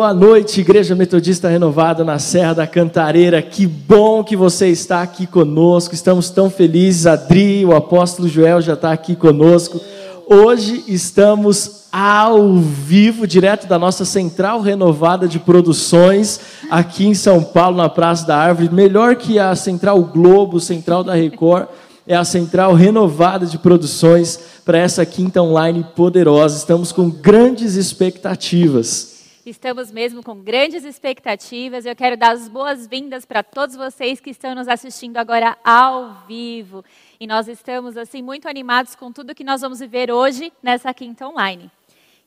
Boa noite, Igreja Metodista Renovada na Serra da Cantareira. Que bom que você está aqui conosco. Estamos tão felizes. Adri, o apóstolo Joel já está aqui conosco. Hoje estamos ao vivo, direto da nossa central renovada de produções, aqui em São Paulo, na Praça da Árvore. Melhor que a Central Globo, Central da Record, é a central renovada de produções para essa quinta online poderosa. Estamos com grandes expectativas. Estamos mesmo com grandes expectativas. Eu quero dar as boas-vindas para todos vocês que estão nos assistindo agora ao vivo. E nós estamos assim muito animados com tudo que nós vamos viver hoje nessa quinta online.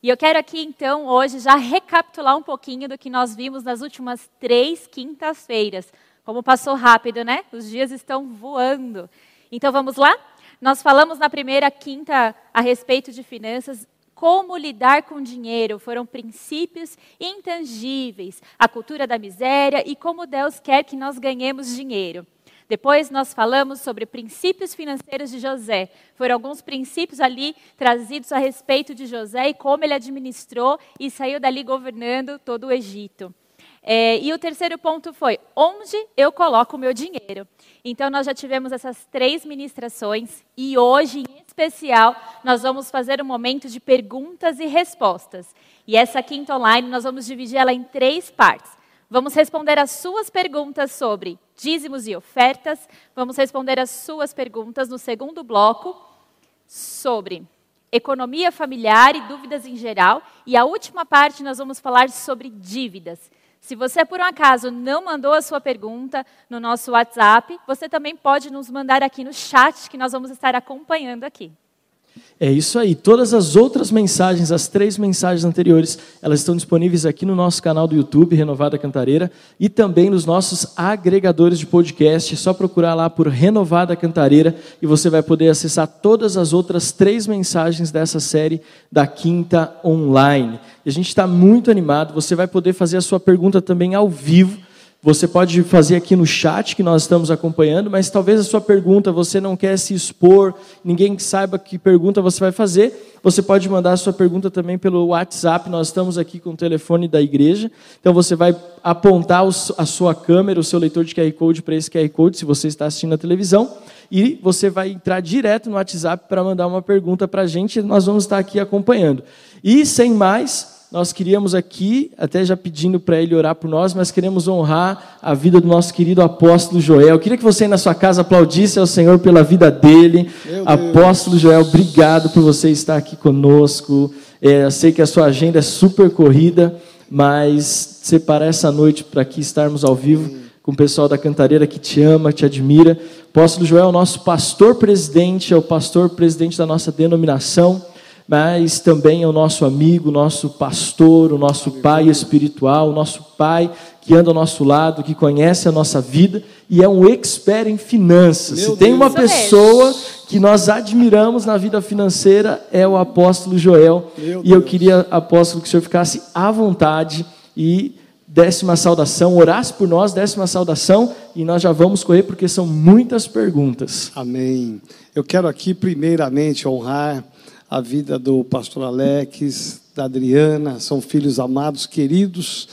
E eu quero aqui então hoje já recapitular um pouquinho do que nós vimos nas últimas três quintas-feiras. Como passou rápido, né? Os dias estão voando. Então vamos lá? Nós falamos na primeira quinta a respeito de finanças como lidar com dinheiro foram princípios intangíveis, a cultura da miséria e como Deus quer que nós ganhemos dinheiro. Depois nós falamos sobre princípios financeiros de José. Foram alguns princípios ali trazidos a respeito de José e como ele administrou e saiu dali governando todo o Egito. É, e o terceiro ponto foi onde eu coloco o meu dinheiro. Então nós já tivemos essas três ministrações e hoje, em especial, nós vamos fazer um momento de perguntas e respostas. E essa quinta online nós vamos dividir ela em três partes. Vamos responder as suas perguntas sobre dízimos e ofertas. Vamos responder as suas perguntas no segundo bloco sobre economia familiar e dúvidas em geral. E a última parte nós vamos falar sobre dívidas. Se você, por um acaso, não mandou a sua pergunta no nosso WhatsApp, você também pode nos mandar aqui no chat, que nós vamos estar acompanhando aqui. É isso aí. Todas as outras mensagens, as três mensagens anteriores, elas estão disponíveis aqui no nosso canal do YouTube, Renovada Cantareira, e também nos nossos agregadores de podcast. É só procurar lá por Renovada Cantareira e você vai poder acessar todas as outras três mensagens dessa série da Quinta Online. E a gente está muito animado. Você vai poder fazer a sua pergunta também ao vivo você pode fazer aqui no chat que nós estamos acompanhando, mas talvez a sua pergunta você não quer se expor, ninguém saiba que pergunta você vai fazer. Você pode mandar a sua pergunta também pelo WhatsApp. Nós estamos aqui com o telefone da igreja. Então você vai apontar a sua câmera, o seu leitor de QR Code para esse QR Code, se você está assistindo na televisão, e você vai entrar direto no WhatsApp para mandar uma pergunta para a gente. Nós vamos estar aqui acompanhando. E sem mais, nós queríamos aqui, até já pedindo para ele orar por nós, mas queremos honrar a vida do nosso querido apóstolo Joel. Eu queria que você aí na sua casa aplaudisse ao Senhor pela vida dele. Apóstolo Joel, obrigado por você estar aqui conosco. É, eu sei que a sua agenda é super corrida, mas separar essa noite para aqui estarmos ao vivo com o pessoal da Cantareira que te ama, te admira. Apóstolo Joel é o nosso pastor presidente, é o pastor presidente da nossa denominação mas também é o nosso amigo, nosso pastor, o nosso pai espiritual, o nosso pai que anda ao nosso lado, que conhece a nossa vida e é um expert em finanças. Meu Se tem uma pessoa que nós admiramos na vida financeira é o apóstolo Joel. Meu e eu queria, apóstolo, que o senhor ficasse à vontade e desse uma saudação, orasse por nós, desse uma saudação e nós já vamos correr porque são muitas perguntas. Amém. Eu quero aqui primeiramente honrar a vida do pastor Alex, da Adriana, são filhos amados, queridos.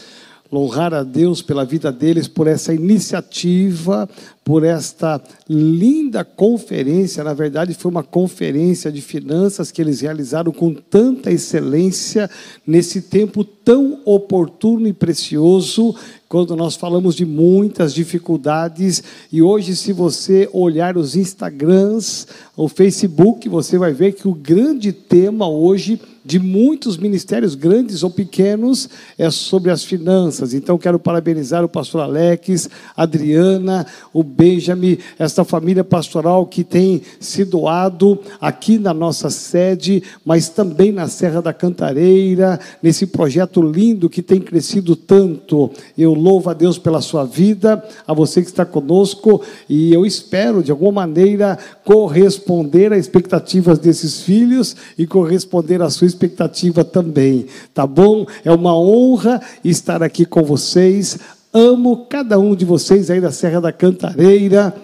Honrar a Deus pela vida deles, por essa iniciativa, por esta linda conferência. Na verdade, foi uma conferência de finanças que eles realizaram com tanta excelência, nesse tempo tão oportuno e precioso, quando nós falamos de muitas dificuldades. E hoje, se você olhar os Instagrams, o Facebook, você vai ver que o grande tema hoje de muitos ministérios grandes ou pequenos é sobre as finanças. Então quero parabenizar o pastor Alex, Adriana, o Benjamin, esta família pastoral que tem se doado aqui na nossa sede, mas também na Serra da Cantareira, nesse projeto lindo que tem crescido tanto. Eu louvo a Deus pela sua vida, a você que está conosco, e eu espero de alguma maneira corresponder às expectativas desses filhos e corresponder à sua expectativa também, tá bom? É uma honra estar aqui com vocês. Amo cada um de vocês aí da Serra da Cantareira.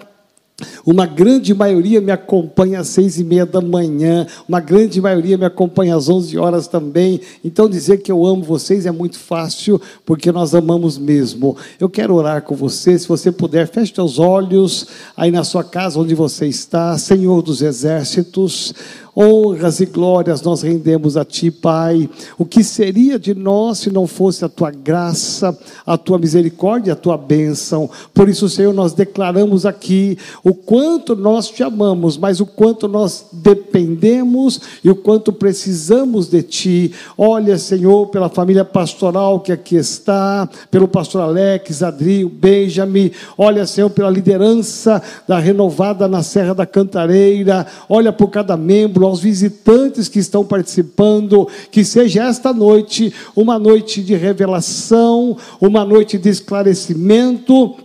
Uma grande maioria me acompanha às seis e meia da manhã, uma grande maioria me acompanha às onze horas também. Então, dizer que eu amo vocês é muito fácil, porque nós amamos mesmo. Eu quero orar com você, se você puder, feche seus olhos aí na sua casa onde você está, Senhor dos Exércitos. Honras e glórias nós rendemos a Ti, Pai. O que seria de nós se não fosse a Tua graça, a Tua misericórdia, a Tua bênção? Por isso, Senhor, nós declaramos aqui o quanto nós Te amamos, mas o quanto nós dependemos e o quanto precisamos de Ti. Olha, Senhor, pela família pastoral que aqui está, pelo pastor Alex, Adri, Benjamin. Olha, Senhor, pela liderança da renovada na Serra da Cantareira. Olha por cada membro aos visitantes que estão participando, que seja esta noite uma noite de revelação, uma noite de esclarecimento,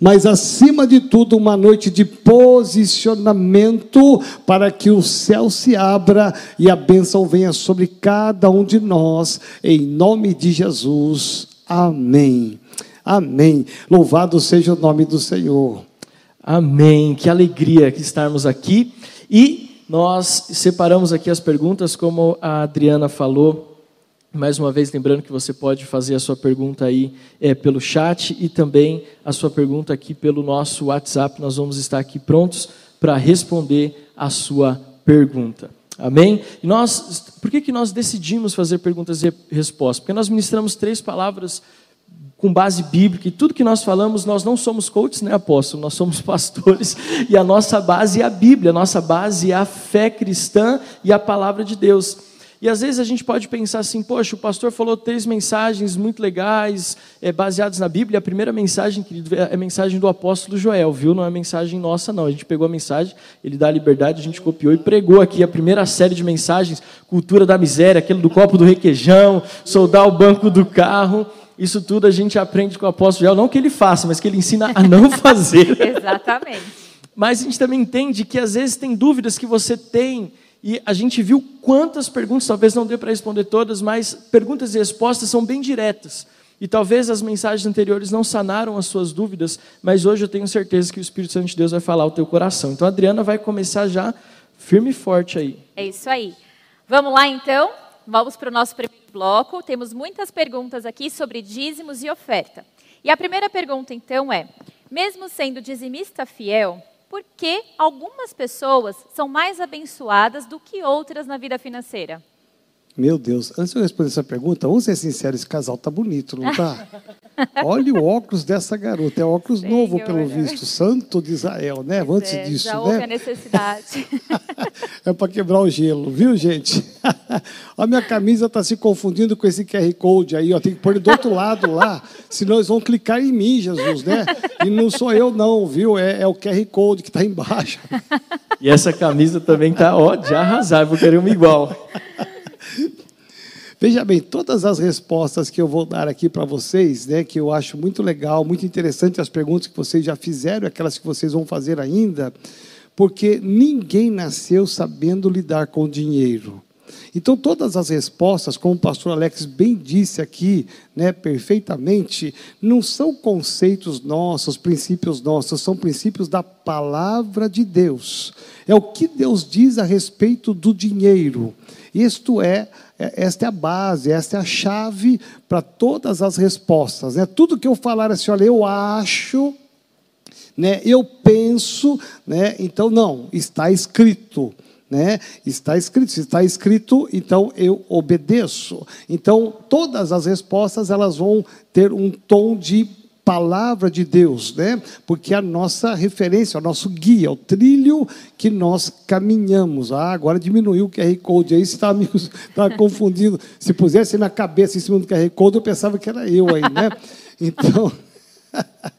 mas acima de tudo, uma noite de posicionamento para que o céu se abra e a bênção venha sobre cada um de nós, em nome de Jesus. Amém. Amém. Louvado seja o nome do Senhor. Amém. Que alegria que estarmos aqui. E nós separamos aqui as perguntas, como a Adriana falou. Mais uma vez, lembrando que você pode fazer a sua pergunta aí é, pelo chat e também a sua pergunta aqui pelo nosso WhatsApp. Nós vamos estar aqui prontos para responder a sua pergunta. Amém? E nós, por que, que nós decidimos fazer perguntas e respostas? Porque nós ministramos três palavras com base bíblica, e tudo que nós falamos, nós não somos coaches, né, apóstolo? Nós somos pastores, e a nossa base é a Bíblia, a nossa base é a fé cristã e a palavra de Deus. E às vezes a gente pode pensar assim, poxa, o pastor falou três mensagens muito legais, é, baseadas na Bíblia. A primeira mensagem, querido, é a mensagem do apóstolo Joel, viu? Não é mensagem nossa, não. A gente pegou a mensagem, ele dá a liberdade, a gente copiou e pregou aqui a primeira série de mensagens, cultura da miséria, aquele do copo do requeijão, soldar o banco do carro. Isso tudo a gente aprende com o apóstolo Joel, não que ele faça, mas que ele ensina a não fazer. Exatamente. Mas a gente também entende que às vezes tem dúvidas que você tem, e a gente viu quantas perguntas, talvez não dê para responder todas, mas perguntas e respostas são bem diretas. E talvez as mensagens anteriores não sanaram as suas dúvidas, mas hoje eu tenho certeza que o Espírito Santo de Deus vai falar ao teu coração. Então a Adriana vai começar já firme e forte aí. É isso aí. Vamos lá então? Vamos para o nosso primeiro bloco. Temos muitas perguntas aqui sobre dízimos e oferta. E a primeira pergunta, então, é: mesmo sendo dizimista fiel, por que algumas pessoas são mais abençoadas do que outras na vida financeira? Meu Deus, antes de eu responder essa pergunta, vamos ser sinceros, esse casal tá bonito, não tá? Olha o óculos dessa garota, é óculos Senhor. novo, pelo visto, santo de Israel, né? Pois antes é, disso, já né? houve a necessidade. é para quebrar o gelo, viu, gente? a minha camisa está se confundindo com esse QR Code aí, ó, tem que pôr ele do outro lado lá, senão eles vão clicar em mim, Jesus, né? E não sou eu não, viu? É, é o QR Code que está embaixo. E essa camisa também tá, ó, de arrasar, vou querer uma igual. Veja bem, todas as respostas que eu vou dar aqui para vocês, né, que eu acho muito legal, muito interessante as perguntas que vocês já fizeram, aquelas que vocês vão fazer ainda, porque ninguém nasceu sabendo lidar com dinheiro. Então, todas as respostas, como o pastor Alex bem disse aqui, né, perfeitamente, não são conceitos nossos, princípios nossos, são princípios da palavra de Deus. É o que Deus diz a respeito do dinheiro. Isto é, esta é a base, esta é a chave para todas as respostas. Né? Tudo que eu falar assim, olha, eu acho, né, eu penso, né, então não, está escrito. Né? Está escrito, se está escrito, então eu obedeço. Então todas as respostas elas vão ter um tom de palavra de Deus, né? Porque a nossa referência, o nosso guia, o trilho que nós caminhamos. Ah, agora diminuiu o QR Code aí, você está me tá confundindo. Se pusesse minha cabeça em cima do QR Code, eu pensava que era eu aí, né? Então.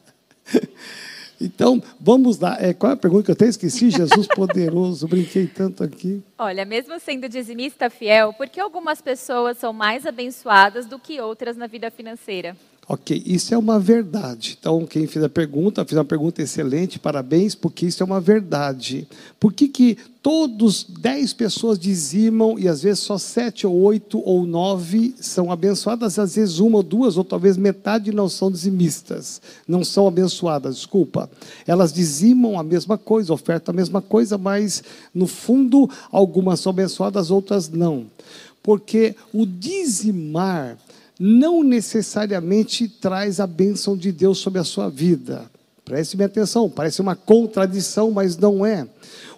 Então, vamos lá. É, qual é a pergunta que eu até esqueci? Jesus poderoso, brinquei tanto aqui. Olha, mesmo sendo dizimista fiel, por que algumas pessoas são mais abençoadas do que outras na vida financeira? Ok, isso é uma verdade. Então, quem fez a pergunta, fez uma pergunta excelente, parabéns, porque isso é uma verdade. Por que, que todos, dez pessoas dizimam, e às vezes só sete ou oito ou nove são abençoadas, às vezes uma ou duas, ou talvez metade não são dizimistas, não são abençoadas, desculpa. Elas dizimam a mesma coisa, ofertam a mesma coisa, mas no fundo, algumas são abençoadas, outras não. Porque o dizimar não necessariamente traz a bênção de Deus sobre a sua vida. Preste-me atenção, parece uma contradição, mas não é.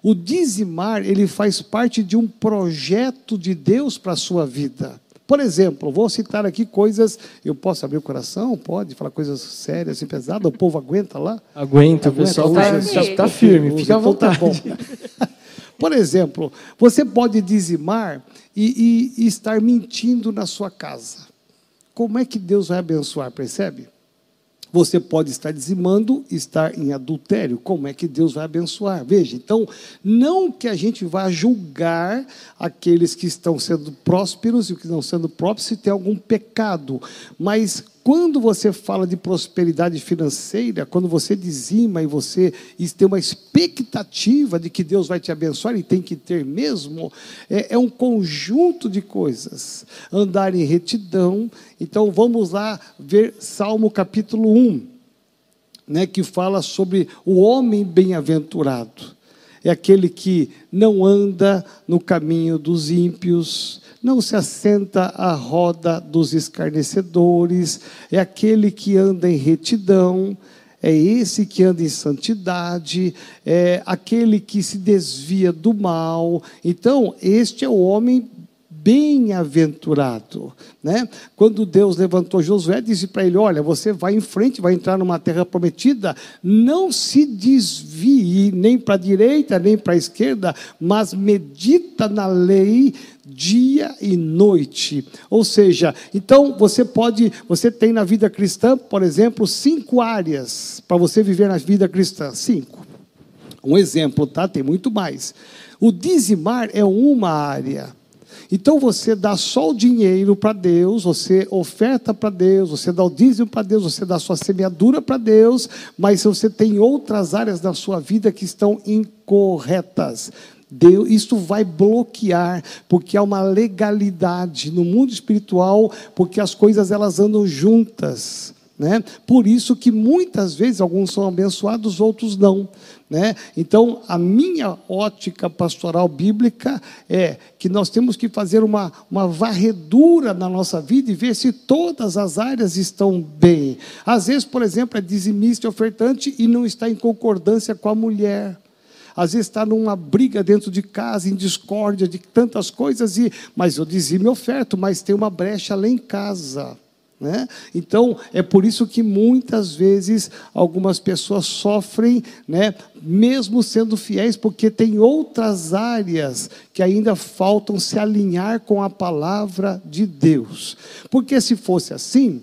O dizimar, ele faz parte de um projeto de Deus para a sua vida. Por exemplo, vou citar aqui coisas, eu posso abrir o coração? Pode falar coisas sérias e pesadas? O povo aguenta lá? Aguenta, o pessoal está tá, tá firme, fica à então vontade. Tá Por exemplo, você pode dizimar e, e, e estar mentindo na sua casa como é que Deus vai abençoar, percebe? Você pode estar dizimando, estar em adultério. Como é que Deus vai abençoar? Veja, então, não que a gente vá julgar aqueles que estão sendo prósperos e os que não sendo prósperos se tem algum pecado, mas quando você fala de prosperidade financeira, quando você dizima e você tem uma expectativa de que Deus vai te abençoar, e tem que ter mesmo, é, é um conjunto de coisas. Andar em retidão. Então vamos lá ver Salmo capítulo 1, né, que fala sobre o homem bem-aventurado. É aquele que não anda no caminho dos ímpios, não se assenta à roda dos escarnecedores, é aquele que anda em retidão, é esse que anda em santidade, é aquele que se desvia do mal. Então, este é o homem bem-aventurado. Né? Quando Deus levantou Josué, disse para ele: Olha, você vai em frente, vai entrar numa terra prometida, não se desvie nem para a direita, nem para a esquerda, mas medita na lei dia e noite. Ou seja, então você pode, você tem na vida cristã, por exemplo, cinco áreas para você viver na vida cristã. Cinco. Um exemplo, tá? Tem muito mais. O dizimar é uma área. Então você dá só o dinheiro para Deus, você oferta para Deus, você dá o dízimo para Deus, você dá sua semeadura para Deus, mas você tem outras áreas da sua vida que estão incorretas. Deus, isso vai bloquear, porque há uma legalidade no mundo espiritual, porque as coisas elas andam juntas. Né? Por isso que muitas vezes alguns são abençoados, outros não. Né? Então, a minha ótica pastoral bíblica é que nós temos que fazer uma, uma varredura na nossa vida e ver se todas as áreas estão bem. Às vezes, por exemplo, é dizimista e ofertante e não está em concordância com a mulher às vezes está numa briga dentro de casa, em discórdia de tantas coisas, e mas eu dizia me oferto, mas tem uma brecha lá em casa. Né? Então, é por isso que muitas vezes algumas pessoas sofrem, né, mesmo sendo fiéis, porque tem outras áreas que ainda faltam se alinhar com a palavra de Deus. Porque se fosse assim,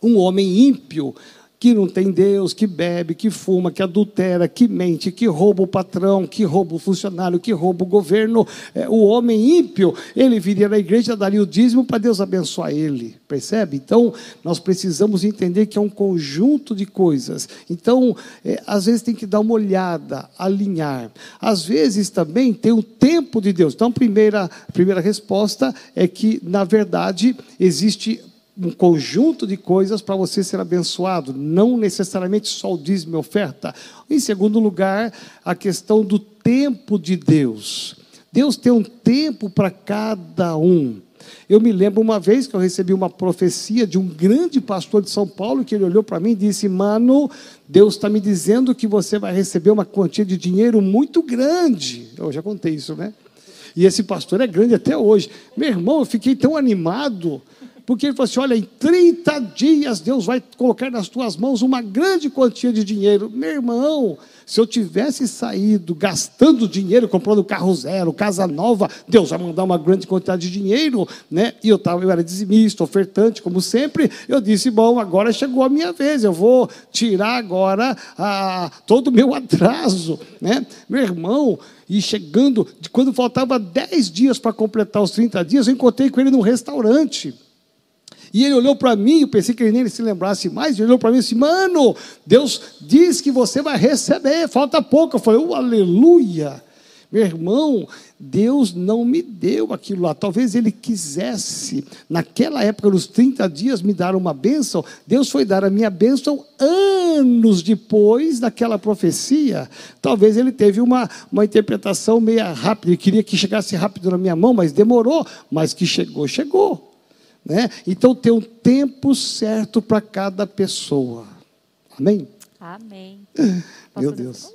um homem ímpio que não tem Deus, que bebe, que fuma, que adultera, que mente, que rouba o patrão, que rouba o funcionário, que rouba o governo, é, o homem ímpio, ele viria na igreja, daria o dízimo para Deus abençoar ele, percebe? Então, nós precisamos entender que é um conjunto de coisas. Então, é, às vezes tem que dar uma olhada, alinhar. Às vezes também tem o tempo de Deus. Então, a primeira, a primeira resposta é que, na verdade, existe um conjunto de coisas para você ser abençoado, não necessariamente só o dízimo e oferta. Em segundo lugar, a questão do tempo de Deus. Deus tem um tempo para cada um. Eu me lembro uma vez que eu recebi uma profecia de um grande pastor de São Paulo, que ele olhou para mim e disse: Mano, Deus está me dizendo que você vai receber uma quantia de dinheiro muito grande. Eu já contei isso, né? E esse pastor é grande até hoje. Meu irmão, eu fiquei tão animado porque ele falou assim: olha, em 30 dias Deus vai colocar nas tuas mãos uma grande quantia de dinheiro. Meu irmão, se eu tivesse saído gastando dinheiro, comprando carro zero, casa nova, Deus vai mandar uma grande quantidade de dinheiro, né? E eu, tava, eu era dizimista, ofertante, como sempre. Eu disse: bom, agora chegou a minha vez, eu vou tirar agora todo o meu atraso, né? Meu irmão, e chegando, quando faltava 10 dias para completar os 30 dias, eu encontrei com ele num restaurante. E ele olhou para mim, eu pensei que ele nem se lembrasse mais, ele olhou para mim e disse: Mano, Deus diz que você vai receber, falta pouco. Eu falei: oh, Aleluia. Meu irmão, Deus não me deu aquilo lá. Talvez Ele quisesse, naquela época, nos 30 dias, me dar uma bênção. Deus foi dar a minha bênção anos depois daquela profecia. Talvez Ele teve uma, uma interpretação meia rápida. Ele queria que chegasse rápido na minha mão, mas demorou. Mas que chegou, chegou. Né? Então tem um tempo certo para cada pessoa. Amém? Amém. Meu Deus.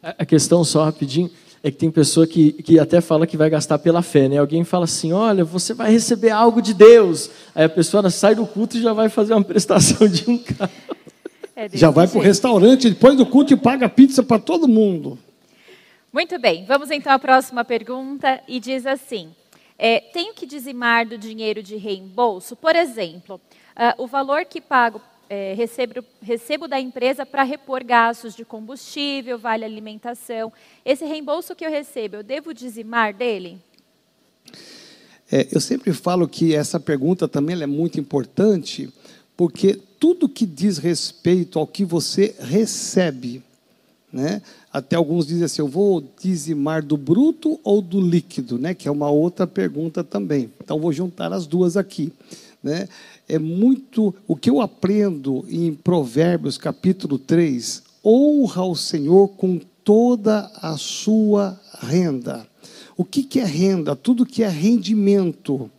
A questão só rapidinho é que tem pessoa que, que até fala que vai gastar pela fé, né? Alguém fala assim, olha, você vai receber algo de Deus. Aí a pessoa sai do culto e já vai fazer uma prestação de um carro. É já vai para o restaurante, depois do culto e paga pizza para todo mundo. Muito bem, vamos então à próxima pergunta e diz assim, é, tenho que dizimar do dinheiro de reembolso? Por exemplo, uh, o valor que pago é, recebo, recebo da empresa para repor gastos de combustível, vale alimentação. Esse reembolso que eu recebo, eu devo dizimar dele? É, eu sempre falo que essa pergunta também é muito importante, porque tudo que diz respeito ao que você recebe, né? Até alguns dizem assim, eu vou dizimar do bruto ou do líquido, né? Que é uma outra pergunta também. Então vou juntar as duas aqui, né? é muito o que eu aprendo em Provérbios capítulo 3, honra o Senhor com toda a sua renda. O que, que é renda? Tudo que é rendimento,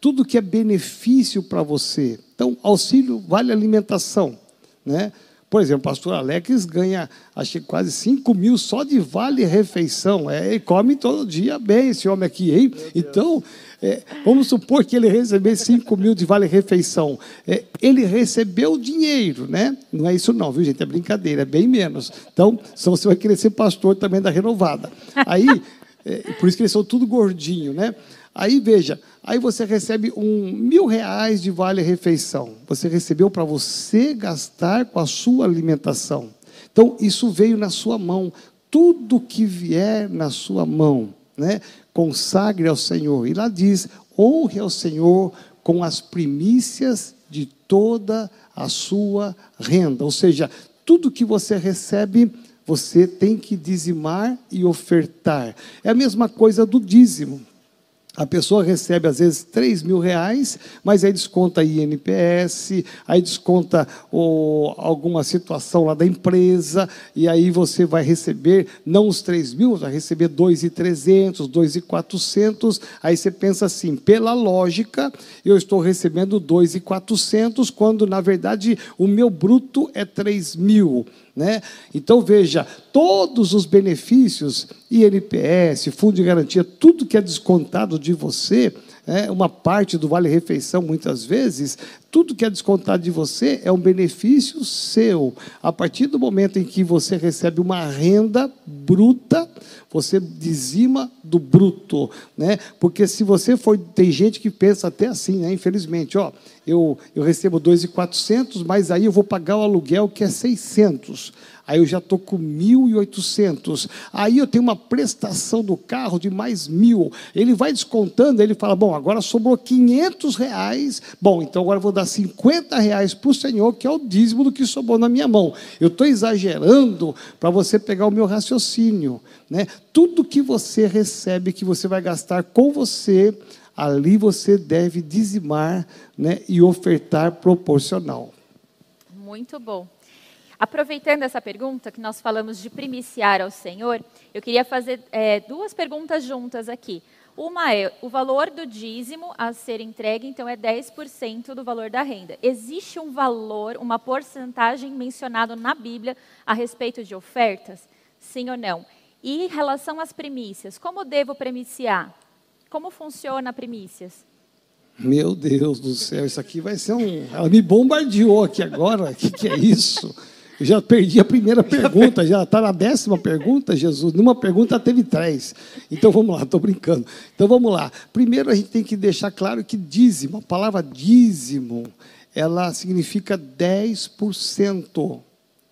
tudo que é benefício para você. Então, auxílio vale alimentação, né? Por exemplo, o pastor Alex ganha, acho que quase 5 mil só de vale-refeição. É, ele come todo dia bem, esse homem aqui, hein? Então, é, vamos supor que ele recebesse 5 mil de vale-refeição. É, ele recebeu dinheiro, né? Não é isso não, viu, gente? É brincadeira, é bem menos. Então, se você vai querer ser pastor também da renovada. Aí, é, por isso que eles são tudo gordinho, né? Aí, veja, Aí você recebe um mil reais de vale-refeição. Você recebeu para você gastar com a sua alimentação. Então, isso veio na sua mão. Tudo que vier na sua mão, né? consagre ao Senhor. E lá diz: honre ao Senhor com as primícias de toda a sua renda. Ou seja, tudo que você recebe, você tem que dizimar e ofertar. É a mesma coisa do dízimo. A pessoa recebe, às vezes, 3 mil reais, mas aí desconta INPS, aí desconta oh, alguma situação lá da empresa, e aí você vai receber, não os 3 mil, vai receber 2,300, 2,400. Aí você pensa assim, pela lógica, eu estou recebendo 2,400, quando, na verdade, o meu bruto é 3 mil. Né? Então veja, todos os benefícios, INPS, fundo de garantia, tudo que é descontado de você, é, uma parte do Vale Refeição, muitas vezes, tudo que é descontado de você é um benefício seu. A partir do momento em que você recebe uma renda bruta, você dizima do bruto, né? Porque se você for, tem gente que pensa até assim, né? Infelizmente, ó, eu, eu recebo 2.400, mas aí eu vou pagar o aluguel que é 600 aí eu já estou com 1.800. Aí eu tenho uma prestação do carro de mais mil. Ele vai descontando, ele fala: bom, agora sobrou 500 reais. Bom, então agora eu vou dar 50 reais para o Senhor, que é o dízimo do que sobrou na minha mão. Eu estou exagerando para você pegar o meu raciocínio. Né? Tudo que você recebe, que você vai gastar com você, ali você deve dizimar né, e ofertar proporcional. Muito bom. Aproveitando essa pergunta, que nós falamos de primiciar ao Senhor, eu queria fazer é, duas perguntas juntas aqui. Uma é, o valor do dízimo a ser entregue, então, é 10% do valor da renda. Existe um valor, uma porcentagem mencionado na Bíblia a respeito de ofertas? Sim ou não? E em relação às primícias, como devo primiciar? Como funciona primícias? Meu Deus do céu, isso aqui vai ser um. Ela me bombardeou aqui agora. O que, que é isso? Eu já perdi a primeira pergunta, já está na décima pergunta, Jesus. Numa pergunta teve três. Então vamos lá, estou brincando. Então vamos lá. Primeiro a gente tem que deixar claro que dízimo, a palavra dízimo, ela significa 10%.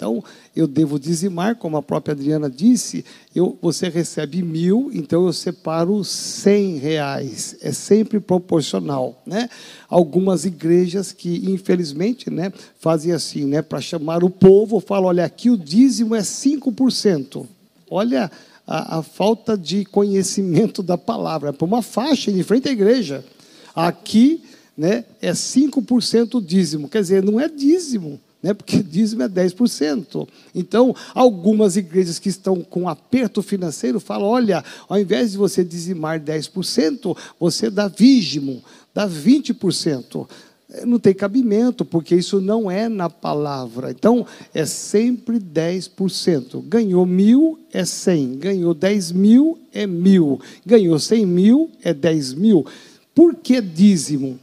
Então, eu devo dizimar, como a própria Adriana disse, eu, você recebe mil, então eu separo cem reais. É sempre proporcional. Né? Algumas igrejas que, infelizmente, né, fazem assim, né, para chamar o povo, falam, olha, aqui o dízimo é 5%. Olha a, a falta de conhecimento da palavra. É para uma faixa em frente à igreja. Aqui né, é 5% o dízimo. Quer dizer, não é dízimo né? porque dízimo é 10%. Então, algumas igrejas que estão com aperto financeiro falam: olha, ao invés de você dizimar 10%, você dá vígimo, dá 20%. É, não tem cabimento, porque isso não é na palavra. Então, é sempre 10%. Ganhou mil, é 100. Ganhou 10 mil, é mil. Ganhou 100 mil, é 10 mil. Por que dízimo?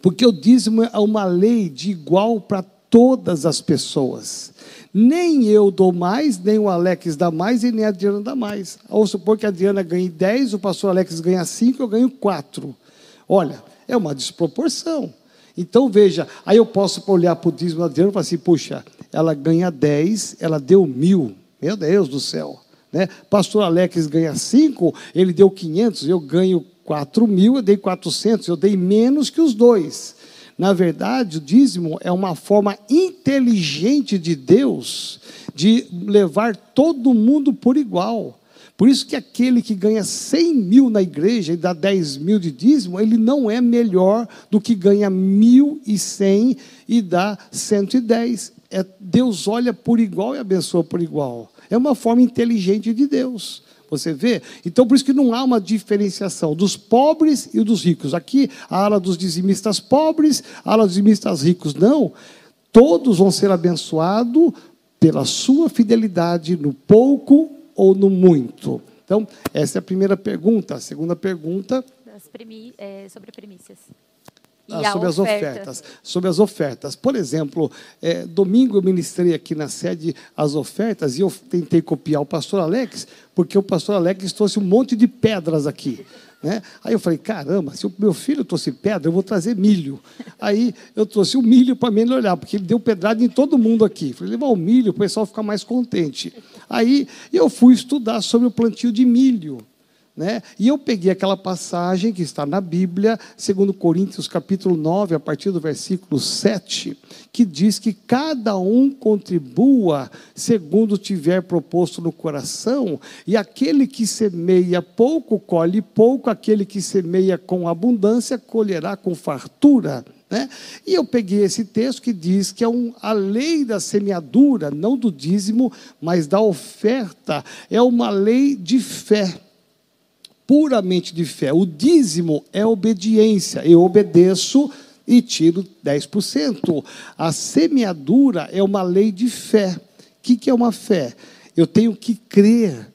Porque o dízimo é uma lei de igual para todas as pessoas. Nem eu dou mais, nem o Alex dá mais e nem a Adriana dá mais. Ou supor que a Adriana ganhe 10, o pastor Alex ganha 5, eu ganho 4. Olha, é uma desproporção. Então veja, aí eu posso olhar para o dízimo da Adriana e falar assim: puxa, ela ganha 10, ela deu mil. Meu Deus do céu. Né? Pastor Alex ganha 5, ele deu 500, eu ganho 4 mil, eu dei 400, eu dei menos que os dois. Na verdade, o dízimo é uma forma inteligente de Deus de levar todo mundo por igual. Por isso que aquele que ganha 100 mil na igreja e dá 10 mil de dízimo, ele não é melhor do que ganha 1.100 e dá 110. É, Deus olha por igual e abençoa por igual. É uma forma inteligente de Deus. Você vê? Então, por isso que não há uma diferenciação dos pobres e dos ricos. Aqui, a ala dos dizimistas pobres, a ala dos dizimistas ricos. Não. Todos vão ser abençoados pela sua fidelidade no pouco ou no muito. Então, essa é a primeira pergunta. A segunda pergunta. É, sobre primícias. Ah, sobre oferta. as ofertas. Sobre as ofertas. Por exemplo, é, domingo eu ministrei aqui na sede as ofertas e eu tentei copiar o pastor Alex, porque o pastor Alex trouxe um monte de pedras aqui. Né? Aí eu falei, caramba, se o meu filho trouxe pedra, eu vou trazer milho. Aí eu trouxe o milho para melhorar, porque ele deu pedrada em todo mundo aqui. Falei, levar o milho, o pessoal fica mais contente. Aí eu fui estudar sobre o plantio de milho. Né? E eu peguei aquela passagem que está na Bíblia, segundo Coríntios capítulo 9, a partir do versículo 7, que diz que cada um contribua segundo tiver proposto no coração, e aquele que semeia pouco colhe pouco, aquele que semeia com abundância colherá com fartura. Né? E eu peguei esse texto que diz que é um, a lei da semeadura, não do dízimo, mas da oferta, é uma lei de fé puramente de fé. O dízimo é obediência. Eu obedeço e tiro 10%. A semeadura é uma lei de fé. O que é uma fé? Eu tenho que crer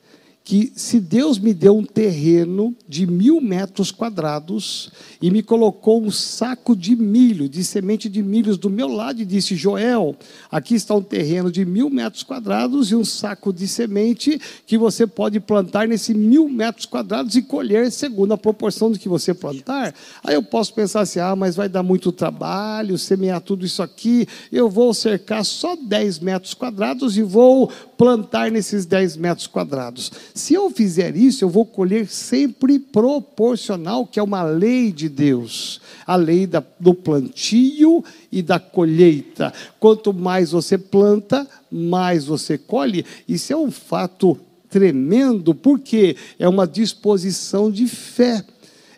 que se Deus me deu um terreno de mil metros quadrados e me colocou um saco de milho, de semente de milhos do meu lado e disse: Joel, aqui está um terreno de mil metros quadrados e um saco de semente que você pode plantar nesse mil metros quadrados e colher segundo a proporção do que você plantar. Aí eu posso pensar assim: ah, mas vai dar muito trabalho semear tudo isso aqui, eu vou cercar só 10 metros quadrados e vou plantar nesses 10 metros quadrados. Se eu fizer isso, eu vou colher sempre proporcional, que é uma lei de Deus, a lei da, do plantio e da colheita. Quanto mais você planta, mais você colhe. Isso é um fato tremendo, porque é uma disposição de fé.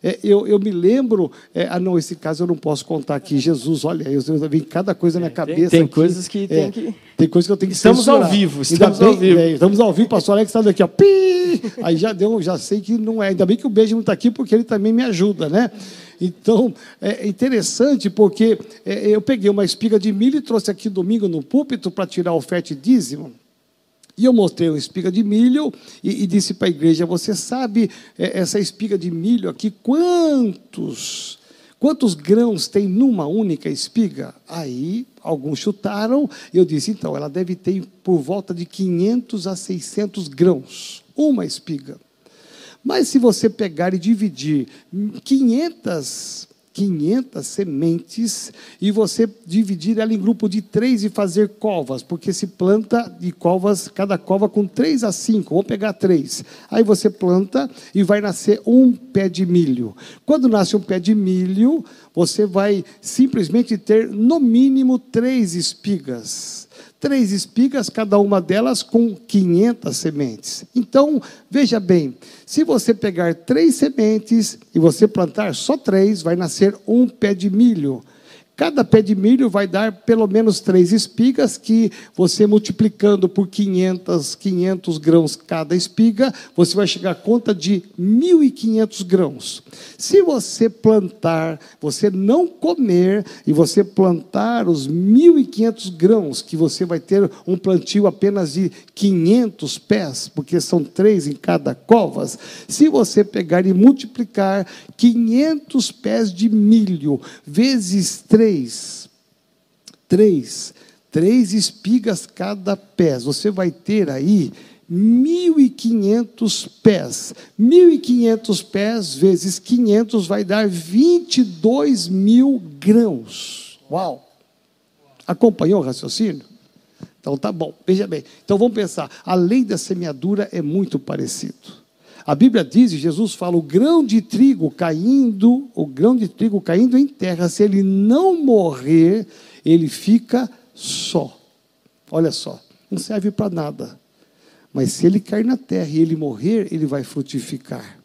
É, eu, eu, me lembro, é, ah não, esse caso eu não posso contar aqui. Jesus, olha, eu, eu vem cada coisa na cabeça. Tem, tem aqui, coisas que tem é, que. Tem coisas que eu tenho que Estamos censurar. ao vivo, estamos bem, ao vivo. É, estamos ao vivo, pastor Alex está aqui, ó. Pi! Aí já deu, já sei que não é. Ainda bem que o beijo não está aqui, porque ele também me ajuda, né? Então, é interessante porque é, eu peguei uma espiga de milho e trouxe aqui domingo no púlpito para tirar o fete dízimo. E eu mostrei uma espiga de milho e, e disse para a igreja: Você sabe é, essa espiga de milho aqui, quantos, quantos grãos tem numa única espiga? Aí alguns chutaram, e eu disse: Então, ela deve ter por volta de 500 a 600 grãos, uma espiga. Mas se você pegar e dividir 500 500 sementes e você dividir ela em grupo de três e fazer covas, porque se planta de covas, cada cova com três a cinco, vou pegar três. Aí você planta e vai nascer um pé de milho. Quando nasce um pé de milho, você vai simplesmente ter no mínimo três espigas três espigas, cada uma delas com 500 sementes. Então, veja bem, se você pegar três sementes e você plantar só três, vai nascer um pé de milho. Cada pé de milho vai dar pelo menos três espigas, que você multiplicando por 500, 500 grãos cada espiga, você vai chegar à conta de 1.500 grãos. Se você plantar, você não comer, e você plantar os 1.500 grãos, que você vai ter um plantio apenas de 500 pés, porque são três em cada covas, se você pegar e multiplicar 500 pés de milho vezes três, três, três, três espigas cada pé. Você vai ter aí 1.500 pés. 1.500 pés vezes 500 vai dar 22 mil grãos. Uau! Acompanhou o raciocínio? Então tá bom, veja bem. Então vamos pensar: a lei da semeadura é muito parecido. A Bíblia diz, Jesus fala, o grão de trigo caindo, o grão de trigo caindo em terra, se ele não morrer, ele fica só. Olha só, não serve para nada. Mas se ele cair na terra e ele morrer, ele vai frutificar.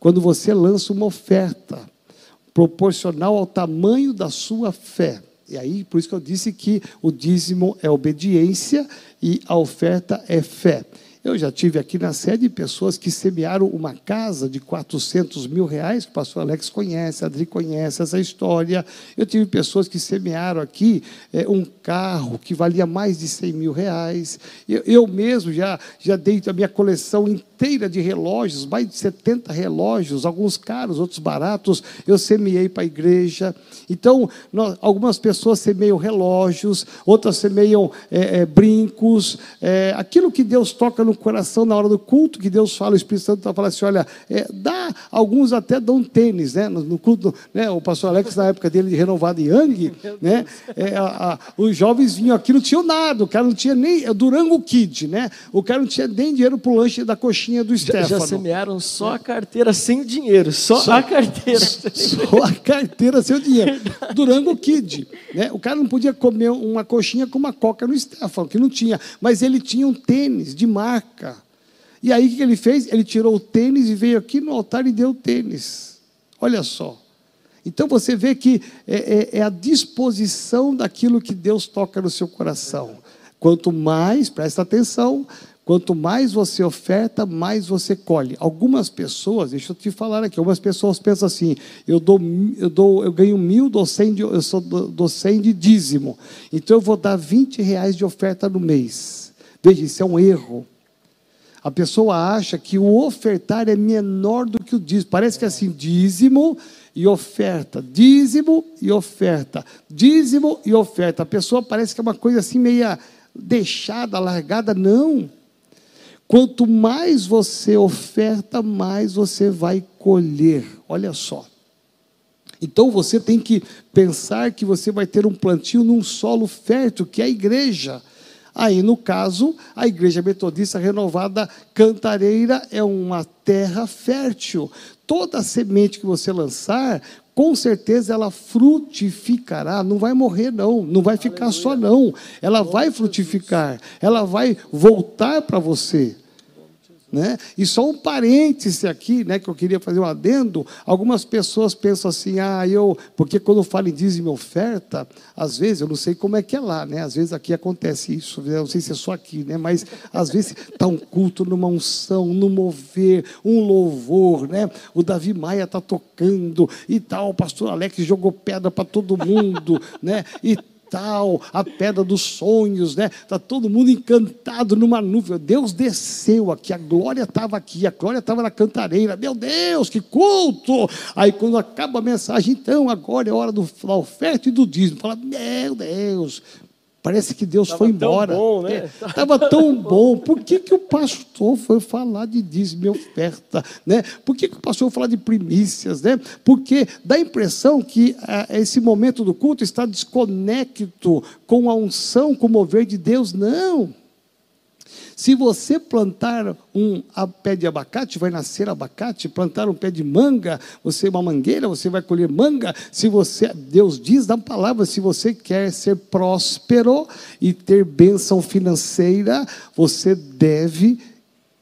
Quando você lança uma oferta proporcional ao tamanho da sua fé, e aí, por isso que eu disse que o dízimo é obediência e a oferta é fé. Eu já tive aqui na sede pessoas que semearam uma casa de 400 mil reais, que o pastor Alex conhece, a Adri conhece essa história. Eu tive pessoas que semearam aqui é, um carro que valia mais de 100 mil reais. Eu, eu mesmo já, já dei a minha coleção inteira de relógios, mais de 70 relógios, alguns caros, outros baratos, eu semeei para a igreja. Então, nós, algumas pessoas semeiam relógios, outras semeiam é, é, brincos, é, aquilo que Deus toca no coração na hora do culto, que Deus fala, o Espírito Santo está falando assim: olha, é, dá, alguns até dão tênis, né? No, no culto, né? o pastor Alex, na época dele de renovado Yang, né? É, a, a, os jovens vinham aqui, não tinham nada, o cara não tinha nem. É Durango Kid, né? O cara não tinha nem dinheiro para o lanche da coxinha do Stefano. Já, já semearam só a carteira sem dinheiro, só, só a carteira. Só a carteira sem o dinheiro. Durango Kid. Né? O cara não podia comer uma coxinha com uma coca no Stefano, que não tinha. Mas ele tinha um tênis de marca. E aí o que ele fez? Ele tirou o tênis e veio aqui no altar e deu o tênis. Olha só. Então você vê que é, é, é, a disposição daquilo que Deus toca no seu coração. Quanto mais, presta atenção, Quanto mais você oferta, mais você colhe. Algumas pessoas, deixa eu te falar aqui, algumas pessoas pensam assim: eu dou, eu dou, eu ganho mil, dou cem de, eu sou, dou cem de dízimo, então eu vou dar 20 reais de oferta no mês. Veja, isso é um erro. A pessoa acha que o ofertar é menor do que o dízimo. Parece que é assim, dízimo e oferta, dízimo e oferta, dízimo e oferta. A pessoa parece que é uma coisa assim meia deixada, largada. Não. Quanto mais você oferta, mais você vai colher. Olha só. Então você tem que pensar que você vai ter um plantio num solo fértil, que é a igreja. Aí, no caso, a Igreja Metodista Renovada Cantareira é uma terra fértil. Toda semente que você lançar, com certeza ela frutificará, não vai morrer não, não vai ficar Aleluia. só não. Ela vai frutificar, ela vai voltar para você. Né? E só um parêntese aqui, né, que eu queria fazer um adendo. Algumas pessoas pensam assim, ah, eu. Porque quando falo em dízimo oferta, às vezes, eu não sei como é que é lá, né? Às vezes aqui acontece isso, eu não sei se é só aqui, né? Mas às vezes está um culto numa unção, num mover, um louvor, né? O Davi Maia está tocando e tal, o pastor Alex jogou pedra para todo mundo, né? E tal, a pedra dos sonhos, né? Está todo mundo encantado numa nuvem. Deus desceu aqui, a glória estava aqui, a glória estava na cantareira. Meu Deus, que culto! Aí quando acaba a mensagem, então agora é hora do, da oferta e do dízimo. Fala, meu Deus, Parece que Deus Tava foi tão embora. bom, né? Estava tão bom. Por que, que o pastor foi falar de dízimo e oferta? Né? Por que, que o pastor foi falar de primícias? Né? Porque dá a impressão que ah, esse momento do culto está desconecto com a unção, com o mover de Deus. Não. Se você plantar um pé de abacate, vai nascer abacate. Plantar um pé de manga, você uma mangueira, você vai colher manga. Se você, Deus diz na palavra, se você quer ser próspero e ter bênção financeira, você deve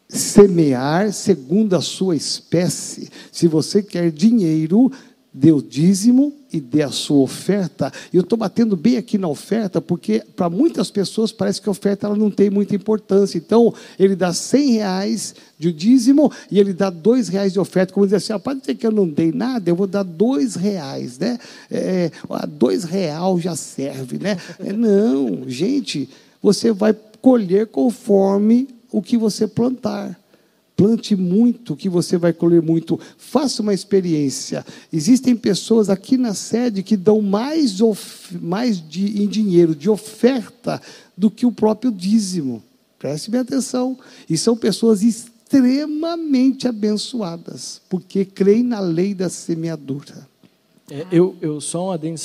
semear segundo a sua espécie. Se você quer dinheiro, dê o dízimo e dê a sua oferta. Eu estou batendo bem aqui na oferta, porque para muitas pessoas parece que a oferta ela não tem muita importância. Então, ele dá 100 reais de dízimo e ele dá dois reais de oferta. Como dizer assim, ah, pode dizer que eu não dei nada, eu vou dar dois reais. Né? É, dois real já serve. Né? É, não, gente, você vai colher conforme o que você plantar. Plante muito, que você vai colher muito. Faça uma experiência. Existem pessoas aqui na sede que dão mais, mais de, em dinheiro, de oferta, do que o próprio dízimo. Preste bem atenção. E são pessoas extremamente abençoadas, porque creem na lei da semeadura. É, eu, eu só um adendo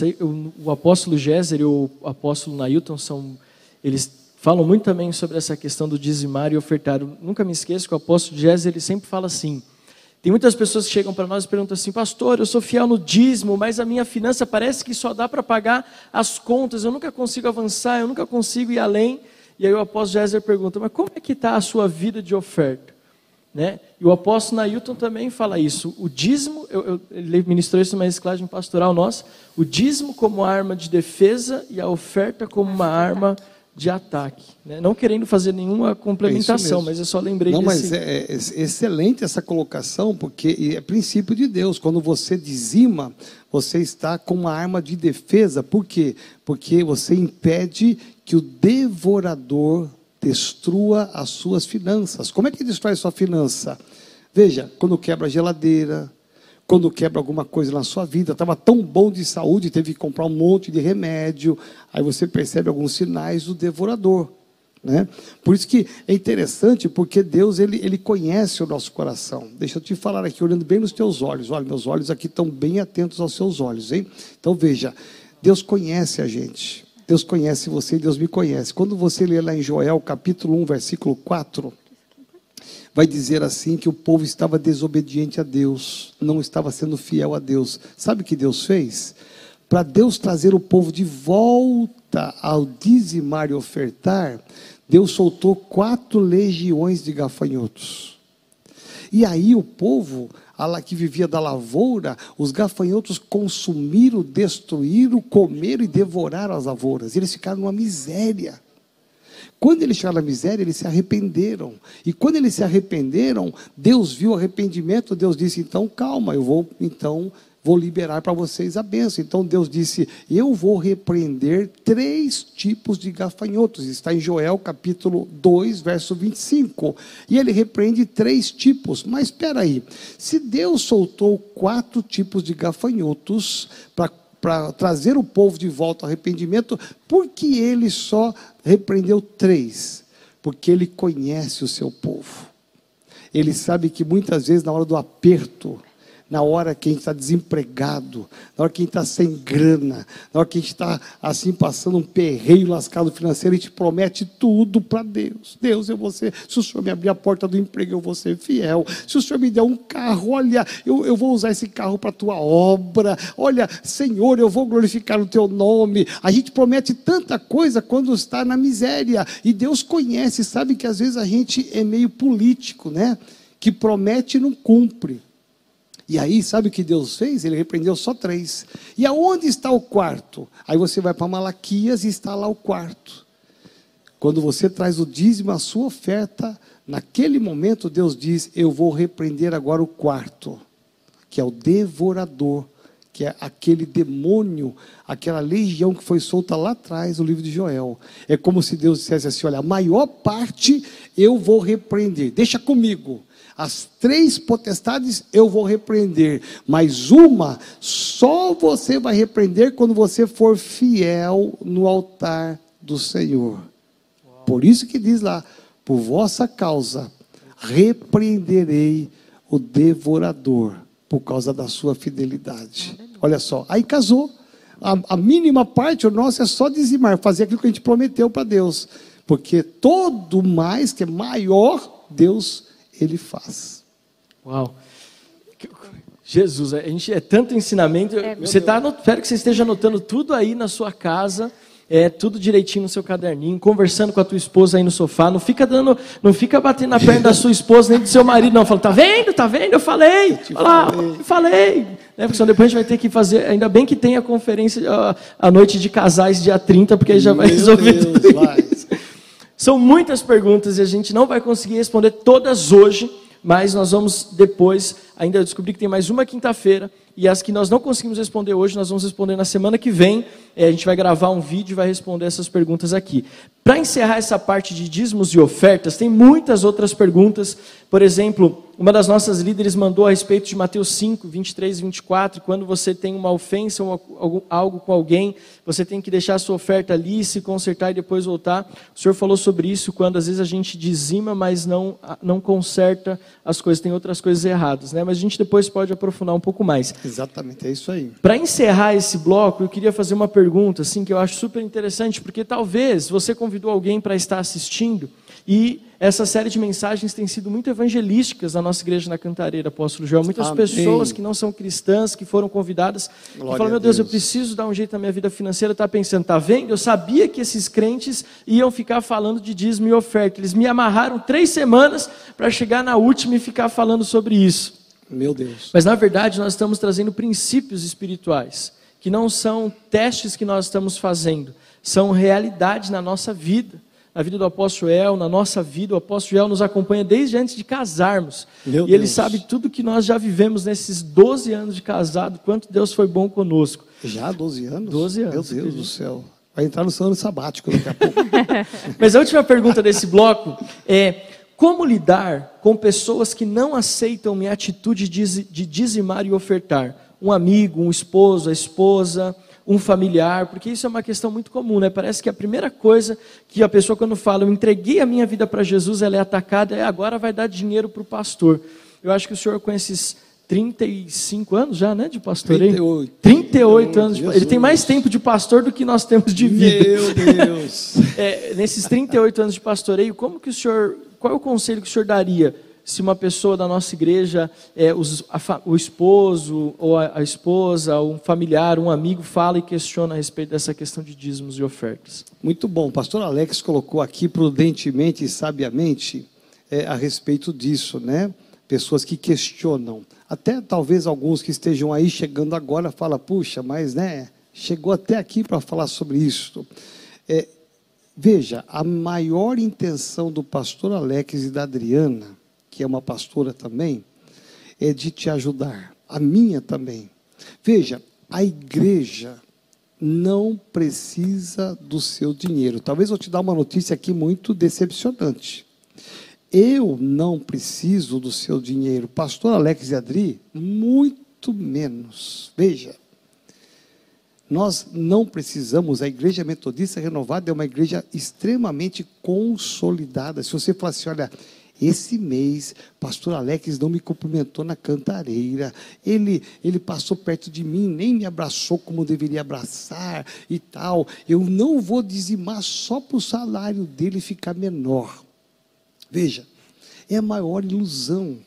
o apóstolo Géser e o apóstolo Nailton são, eles falam muito também sobre essa questão do dizimar e ofertar. Eu nunca me esqueço que o apóstolo Jesus ele sempre fala assim. Tem muitas pessoas que chegam para nós e perguntam assim, pastor, eu sou fiel no dízimo, mas a minha finança parece que só dá para pagar as contas, eu nunca consigo avançar, eu nunca consigo ir além. E aí o apóstolo Jézer pergunta, mas como é que está a sua vida de oferta? Né? E o apóstolo Nailton também fala isso. O dízimo, eu, eu, ele ministrou isso numa esclagem pastoral nossa, o dízimo como arma de defesa e a oferta como uma arma de ataque. Né? Não querendo fazer nenhuma complementação, é mas eu só lembrei Não, desse... mas é, é, excelente essa colocação, porque é princípio de Deus. Quando você dizima, você está com uma arma de defesa. Por quê? Porque você impede que o devorador destrua as suas finanças. Como é que destrói sua finança? Veja, quando quebra a geladeira, quando quebra alguma coisa na sua vida, estava tão bom de saúde, teve que comprar um monte de remédio, aí você percebe alguns sinais do devorador. Né? Por isso que é interessante, porque Deus ele, ele conhece o nosso coração. Deixa eu te falar aqui, olhando bem nos teus olhos. Olha, meus olhos aqui estão bem atentos aos seus olhos, hein? Então veja, Deus conhece a gente. Deus conhece você e Deus me conhece. Quando você lê lá em Joel, capítulo 1, versículo 4, vai dizer assim que o povo estava desobediente a Deus, não estava sendo fiel a Deus. Sabe o que Deus fez? Para Deus trazer o povo de volta ao dizimar e ofertar, Deus soltou quatro legiões de gafanhotos. E aí o povo, que vivia da lavoura, os gafanhotos consumiram, destruíram, comeram e devoraram as lavouras. Eles ficaram numa miséria. Quando eles chegaram na miséria, eles se arrependeram. E quando eles se arrependeram, Deus viu o arrependimento, Deus disse: então calma, eu vou então vou liberar para vocês a bênção. Então Deus disse: Eu vou repreender três tipos de gafanhotos. Está em Joel capítulo 2, verso 25. E ele repreende três tipos. Mas espera aí, se Deus soltou quatro tipos de gafanhotos para para trazer o povo de volta ao arrependimento, por que ele só repreendeu três? Porque ele conhece o seu povo. Ele sabe que muitas vezes, na hora do aperto, na hora que a gente está desempregado, na hora que a gente está sem grana, na hora que a gente está assim passando um perreio lascado financeiro, a gente promete tudo para Deus. Deus, eu vou ser, se o Senhor me abrir a porta do emprego, eu vou ser fiel. Se o Senhor me der um carro, olha, eu, eu vou usar esse carro para a tua obra. Olha, Senhor, eu vou glorificar o teu nome. A gente promete tanta coisa quando está na miséria. E Deus conhece, sabe que às vezes a gente é meio político, né? Que promete e não cumpre. E aí, sabe o que Deus fez? Ele repreendeu só três. E aonde está o quarto? Aí você vai para Malaquias e está lá o quarto. Quando você traz o dízimo, a sua oferta, naquele momento Deus diz: Eu vou repreender agora o quarto, que é o devorador, que é aquele demônio, aquela legião que foi solta lá atrás no livro de Joel. É como se Deus dissesse assim: Olha, a maior parte eu vou repreender, deixa comigo. As três potestades eu vou repreender, mas uma só você vai repreender quando você for fiel no altar do Senhor. Por isso que diz lá: por vossa causa repreenderei o devorador, por causa da sua fidelidade. Olha só, aí casou. A, a mínima parte, o nosso é só dizimar, fazer aquilo que a gente prometeu para Deus. Porque todo mais que é maior, Deus, Ele faz. Uau. Jesus, a gente é tanto ensinamento. É, você tá, espero que você esteja anotando tudo aí na sua casa é, tudo direitinho no seu caderninho, conversando com a tua esposa aí no sofá, não fica dando, não fica batendo na perna da sua esposa nem do seu marido, não, fala, tá vendo, tá vendo, eu falei, eu Fala, falei, falei. Né, porque senão depois a gente vai ter que fazer, ainda bem que tem a conferência, a, a noite de casais dia 30, porque aí já vai resolver Deus, tudo vai. São muitas perguntas e a gente não vai conseguir responder todas hoje, mas nós vamos depois, ainda descobrir que tem mais uma quinta-feira, e as que nós não conseguimos responder hoje, nós vamos responder na semana que vem. É, a gente vai gravar um vídeo e vai responder essas perguntas aqui. Para encerrar essa parte de dízimos e ofertas, tem muitas outras perguntas. Por exemplo, uma das nossas líderes mandou a respeito de Mateus 5, 23 e 24. Quando você tem uma ofensa ou algo com alguém, você tem que deixar a sua oferta ali, se consertar e depois voltar. O senhor falou sobre isso quando às vezes a gente dizima, mas não, não conserta as coisas, tem outras coisas erradas. Né? Mas a gente depois pode aprofundar um pouco mais. Exatamente, é isso aí. Para encerrar esse bloco, eu queria fazer uma pergunta assim, que eu acho super interessante, porque talvez você convidou alguém para estar assistindo e essa série de mensagens tem sido muito evangelísticas na nossa igreja na Cantareira, apóstolo João. Muitas Amém. pessoas que não são cristãs, que foram convidadas, Glória falam, meu Deus, Deus, eu preciso dar um jeito na minha vida financeira, está pensando, tá vendo? Eu sabia que esses crentes iam ficar falando de dízimo e oferta. Eles me amarraram três semanas para chegar na última e ficar falando sobre isso. Meu Deus. Mas na verdade nós estamos trazendo princípios espirituais, que não são testes que nós estamos fazendo, são realidades na nossa vida na vida do apóstolo El, na nossa vida. O apóstolo El nos acompanha desde antes de casarmos. Meu e Deus. ele sabe tudo que nós já vivemos nesses 12 anos de casado, quanto Deus foi bom conosco. Já 12 anos? 12 anos. Meu Deus do céu. Vai entrar no seu ano sabático daqui a pouco. Mas a última pergunta desse bloco é: como lidar com pessoas que não aceitam minha atitude de dizimar e ofertar? Um amigo, um esposo, a esposa, um familiar, porque isso é uma questão muito comum, né? Parece que a primeira coisa que a pessoa, quando fala, eu entreguei a minha vida para Jesus, ela é atacada, é agora vai dar dinheiro para o pastor. Eu acho que o senhor, com esses 35 anos já, né, de pastor? 38. 38 anos. De... Ele tem mais tempo de pastor do que nós temos de vida. Meu Deus. é, nesses 38 anos de pastoreio, como que o senhor, qual é o conselho que o senhor daria se uma pessoa da nossa igreja, é, os, a, o esposo ou a, a, esposa, um familiar, um amigo fala e questiona a respeito dessa questão de dízimos e ofertas. Muito bom. O pastor Alex colocou aqui prudentemente e sabiamente é, a respeito disso, né? Pessoas que questionam. Até talvez alguns que estejam aí chegando agora falam, puxa, mas né, chegou até aqui para falar sobre isso. É, veja, a maior intenção do pastor Alex e da Adriana que é uma pastora também, é de te ajudar. A minha também. Veja, a igreja não precisa do seu dinheiro. Talvez eu te dar uma notícia aqui muito decepcionante. Eu não preciso do seu dinheiro. Pastor Alex e Adri, muito menos. Veja, nós não precisamos, a igreja metodista renovada é uma igreja extremamente consolidada. Se você falar assim, olha, esse mês, pastor Alex não me cumprimentou na cantareira. Ele, ele passou perto de mim, nem me abraçou como deveria abraçar e tal. Eu não vou dizimar só para o salário dele ficar menor. Veja, é a maior ilusão.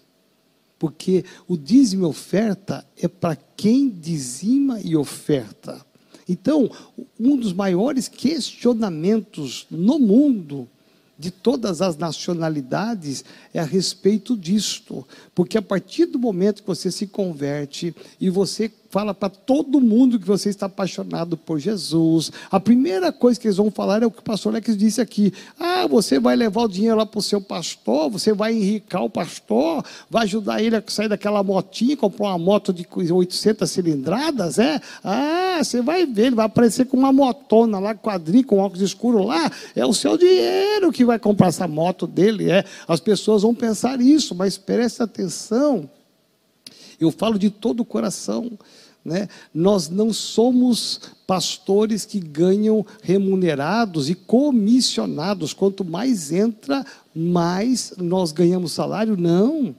Porque o dízimo e oferta é para quem dizima e oferta. Então, um dos maiores questionamentos no mundo de todas as nacionalidades é a respeito disto. Porque a partir do momento que você se converte e você fala para todo mundo que você está apaixonado por Jesus. A primeira coisa que eles vão falar é o que o pastor Alex disse aqui. Ah, você vai levar o dinheiro lá para o seu pastor, você vai enricar o pastor, vai ajudar ele a sair daquela motinha, comprar uma moto de 800 cilindradas, é? Ah, você vai ver, ele vai aparecer com uma motona lá, quadrinho, com óculos escuros lá. É o seu dinheiro que vai comprar essa moto dele, é. As pessoas vão pensar isso, mas preste atenção. Eu falo de todo o coração. Né? Nós não somos pastores que ganham remunerados e comissionados. Quanto mais entra, mais nós ganhamos salário. Não.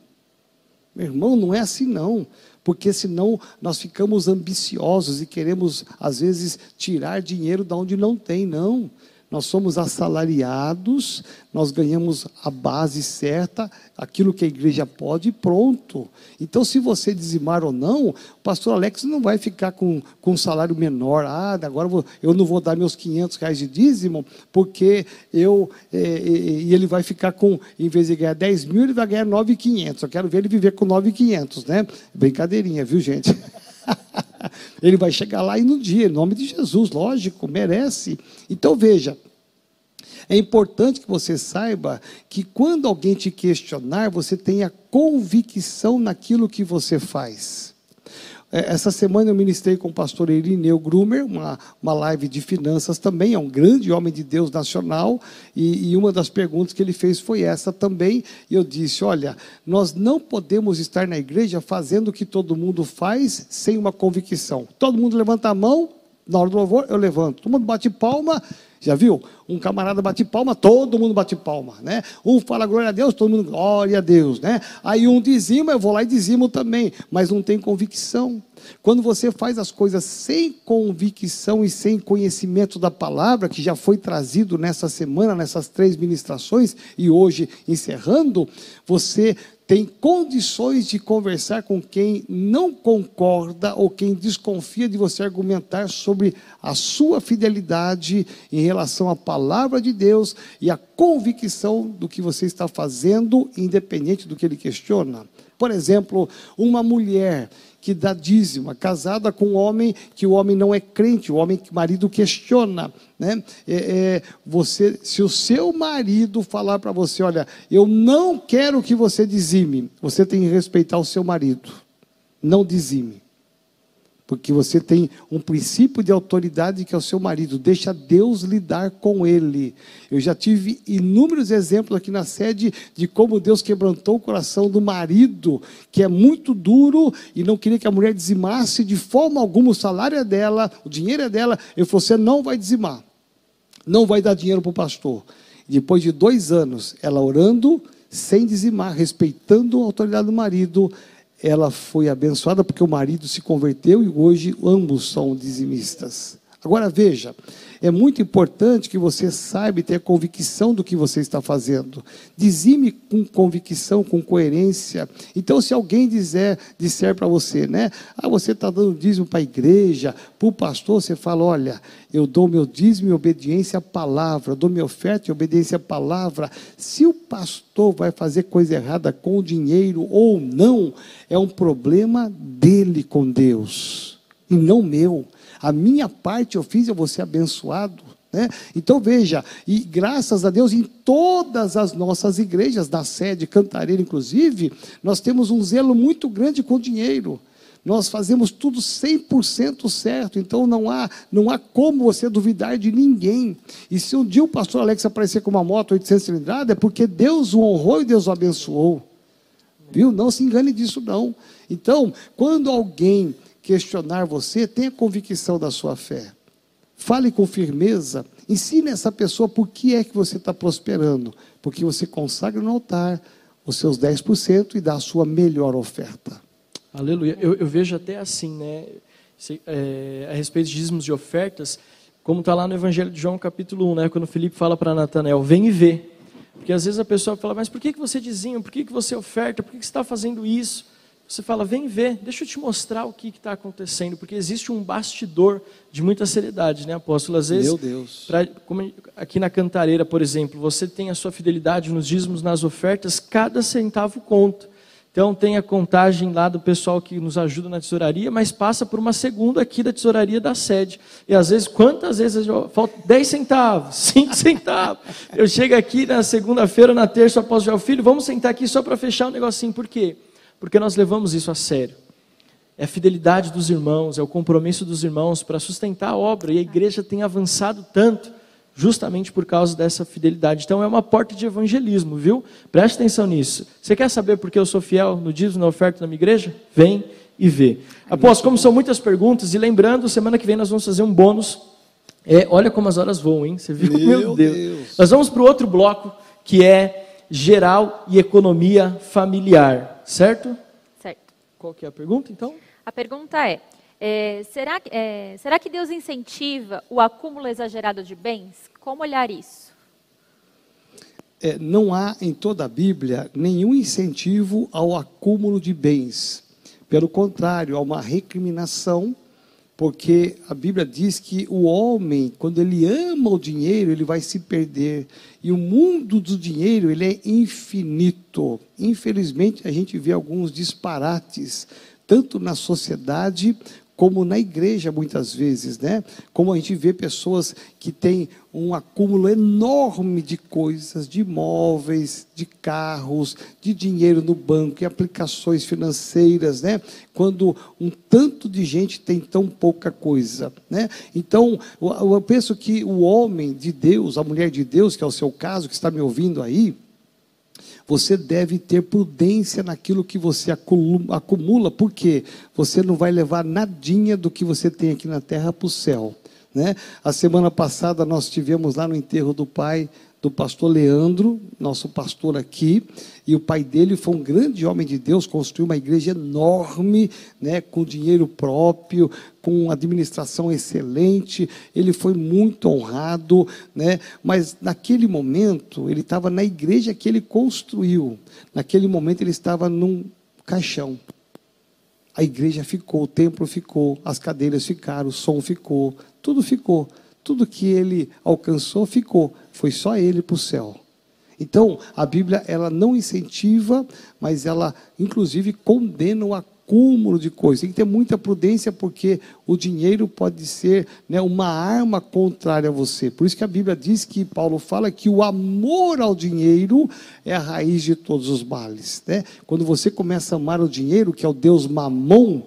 Meu irmão, não é assim não. Porque senão nós ficamos ambiciosos e queremos, às vezes, tirar dinheiro de onde não tem. Não. Nós somos assalariados, nós ganhamos a base certa, aquilo que a igreja pode e pronto. Então, se você dizimar ou não, o pastor Alex não vai ficar com, com um salário menor. Ah, agora eu não vou dar meus 500 reais de dízimo, porque eu. É, e ele vai ficar com, em vez de ganhar 10 mil, ele vai ganhar 9,500. Eu quero ver ele viver com 9,500, né? Brincadeirinha, viu, gente? Ele vai chegar lá e no dia, em nome de Jesus, lógico, merece. Então veja, é importante que você saiba que quando alguém te questionar, você tenha convicção naquilo que você faz. É, essa semana eu ministrei com o pastor Irineu Grumer, uma, uma live de finanças também, é um grande homem de Deus nacional, e, e uma das perguntas que ele fez foi essa também, e eu disse, olha, nós não podemos estar na igreja fazendo o que todo mundo faz sem uma convicção. Todo mundo levanta a mão, na hora do louvor eu levanto, todo mundo bate palma, já viu? Um camarada bate palma, todo mundo bate palma, né? Um fala glória a Deus, todo mundo glória a Deus, né? Aí um dizima, eu vou lá e dizimo também, mas não tem convicção. Quando você faz as coisas sem convicção e sem conhecimento da palavra, que já foi trazido nessa semana, nessas três ministrações, e hoje encerrando, você tem condições de conversar com quem não concorda ou quem desconfia de você argumentar sobre a sua fidelidade em relação à palavra de Deus e a convicção do que você está fazendo, independente do que ele questiona. Por exemplo, uma mulher que dá dízimo, casada com um homem que o homem não é crente, o homem que o marido questiona. Né? É, é, você, se o seu marido falar para você, olha, eu não quero que você dizime, você tem que respeitar o seu marido. Não dizime porque você tem um princípio de autoridade que é o seu marido, deixa Deus lidar com ele. Eu já tive inúmeros exemplos aqui na sede de como Deus quebrantou o coração do marido, que é muito duro e não queria que a mulher dizimasse de forma alguma o salário é dela, o dinheiro é dela. Ele falou: você não vai dizimar, não vai dar dinheiro para o pastor. Depois de dois anos, ela orando, sem dizimar, respeitando a autoridade do marido, ela foi abençoada porque o marido se converteu e hoje ambos são dizimistas. Agora veja, é muito importante que você saiba e tenha convicção do que você está fazendo. Dizime com convicção, com coerência. Então, se alguém dizer, disser para você, né? Ah, você está dando dízimo para a igreja, para o pastor, você fala: olha, eu dou meu dízimo e obediência à palavra, dou minha oferta e obediência à palavra. Se o pastor vai fazer coisa errada com o dinheiro ou não, é um problema dele com Deus, e não meu. A minha parte eu fiz, eu vou ser abençoado. Né? Então veja, e graças a Deus, em todas as nossas igrejas, da sede Cantareira inclusive, nós temos um zelo muito grande com o dinheiro. Nós fazemos tudo 100% certo, então não há, não há como você duvidar de ninguém. E se um dia o pastor Alex aparecer com uma moto 800 cilindrada, é porque Deus o honrou e Deus o abençoou. Viu? Não se engane disso, não. Então, quando alguém questionar você, tenha convicção da sua fé. Fale com firmeza. Ensine essa pessoa por que é que você está prosperando. Porque você consagra no altar os seus 10% e dá a sua melhor oferta. Aleluia. Eu, eu vejo até assim, né? Se, é, a respeito de dízimos de ofertas, como está lá no Evangelho de João, capítulo 1, né? Quando Felipe fala para Natanael, vem e vê. Porque às vezes a pessoa fala, mas por que, que você dizia? Por que, que você oferta? Por que, que você está fazendo isso? Você fala, vem ver, deixa eu te mostrar o que está acontecendo, porque existe um bastidor de muita seriedade, né, apóstolo? Às vezes, Meu Deus. Pra, aqui na Cantareira, por exemplo, você tem a sua fidelidade nos dízimos, nas ofertas, cada centavo conta. Então tem a contagem lá do pessoal que nos ajuda na tesouraria, mas passa por uma segunda aqui da tesouraria da sede. E às vezes, quantas vezes falta 10 centavos, 5 centavos. Eu chego aqui na segunda-feira, na terça, após o filho, vamos sentar aqui só para fechar um negocinho. Por quê? Porque nós levamos isso a sério. É a fidelidade dos irmãos, é o compromisso dos irmãos para sustentar a obra, e a igreja tem avançado tanto, justamente por causa dessa fidelidade. Então é uma porta de evangelismo, viu? Preste atenção nisso. Você quer saber por que eu sou fiel no dízimo, na oferta da minha igreja? Vem e ver. Após, como são muitas perguntas, e lembrando, semana que vem nós vamos fazer um bônus. É, olha como as horas voam, hein? Você viu? Meu Meu Deus. Deus. Nós vamos para o outro bloco, que é geral e economia familiar, certo? Certo. Qual que é a pergunta, então? A pergunta é, é, será, é, será que Deus incentiva o acúmulo exagerado de bens? Como olhar isso? É, não há em toda a Bíblia nenhum incentivo ao acúmulo de bens. Pelo contrário, há uma recriminação, porque a Bíblia diz que o homem, quando ele ama o dinheiro, ele vai se perder. E o mundo do dinheiro, ele é infinito. Infelizmente, a gente vê alguns disparates, tanto na sociedade como na igreja muitas vezes, né? Como a gente vê pessoas que têm um acúmulo enorme de coisas, de imóveis, de carros, de dinheiro no banco, e aplicações financeiras, né? Quando um tanto de gente tem tão pouca coisa, né? Então, eu penso que o homem de Deus, a mulher de Deus, que é o seu caso, que está me ouvindo aí, você deve ter prudência naquilo que você acumula, porque você não vai levar nadinha do que você tem aqui na terra para o céu. Né? A semana passada nós tivemos lá no enterro do pai do pastor Leandro, nosso pastor aqui, e o pai dele foi um grande homem de Deus, construiu uma igreja enorme, né, com dinheiro próprio, com administração excelente, ele foi muito honrado, né, mas naquele momento ele estava na igreja que ele construiu, naquele momento ele estava num caixão. A igreja ficou, o templo ficou, as cadeiras ficaram, o som ficou, tudo ficou tudo que ele alcançou ficou, foi só ele para o céu. Então, a Bíblia ela não incentiva, mas ela inclusive condena o acúmulo de coisas. Tem que ter muita prudência porque o dinheiro pode ser né, uma arma contrária a você. Por isso que a Bíblia diz que Paulo fala que o amor ao dinheiro é a raiz de todos os males. Né? Quando você começa a amar o dinheiro, que é o Deus mamon,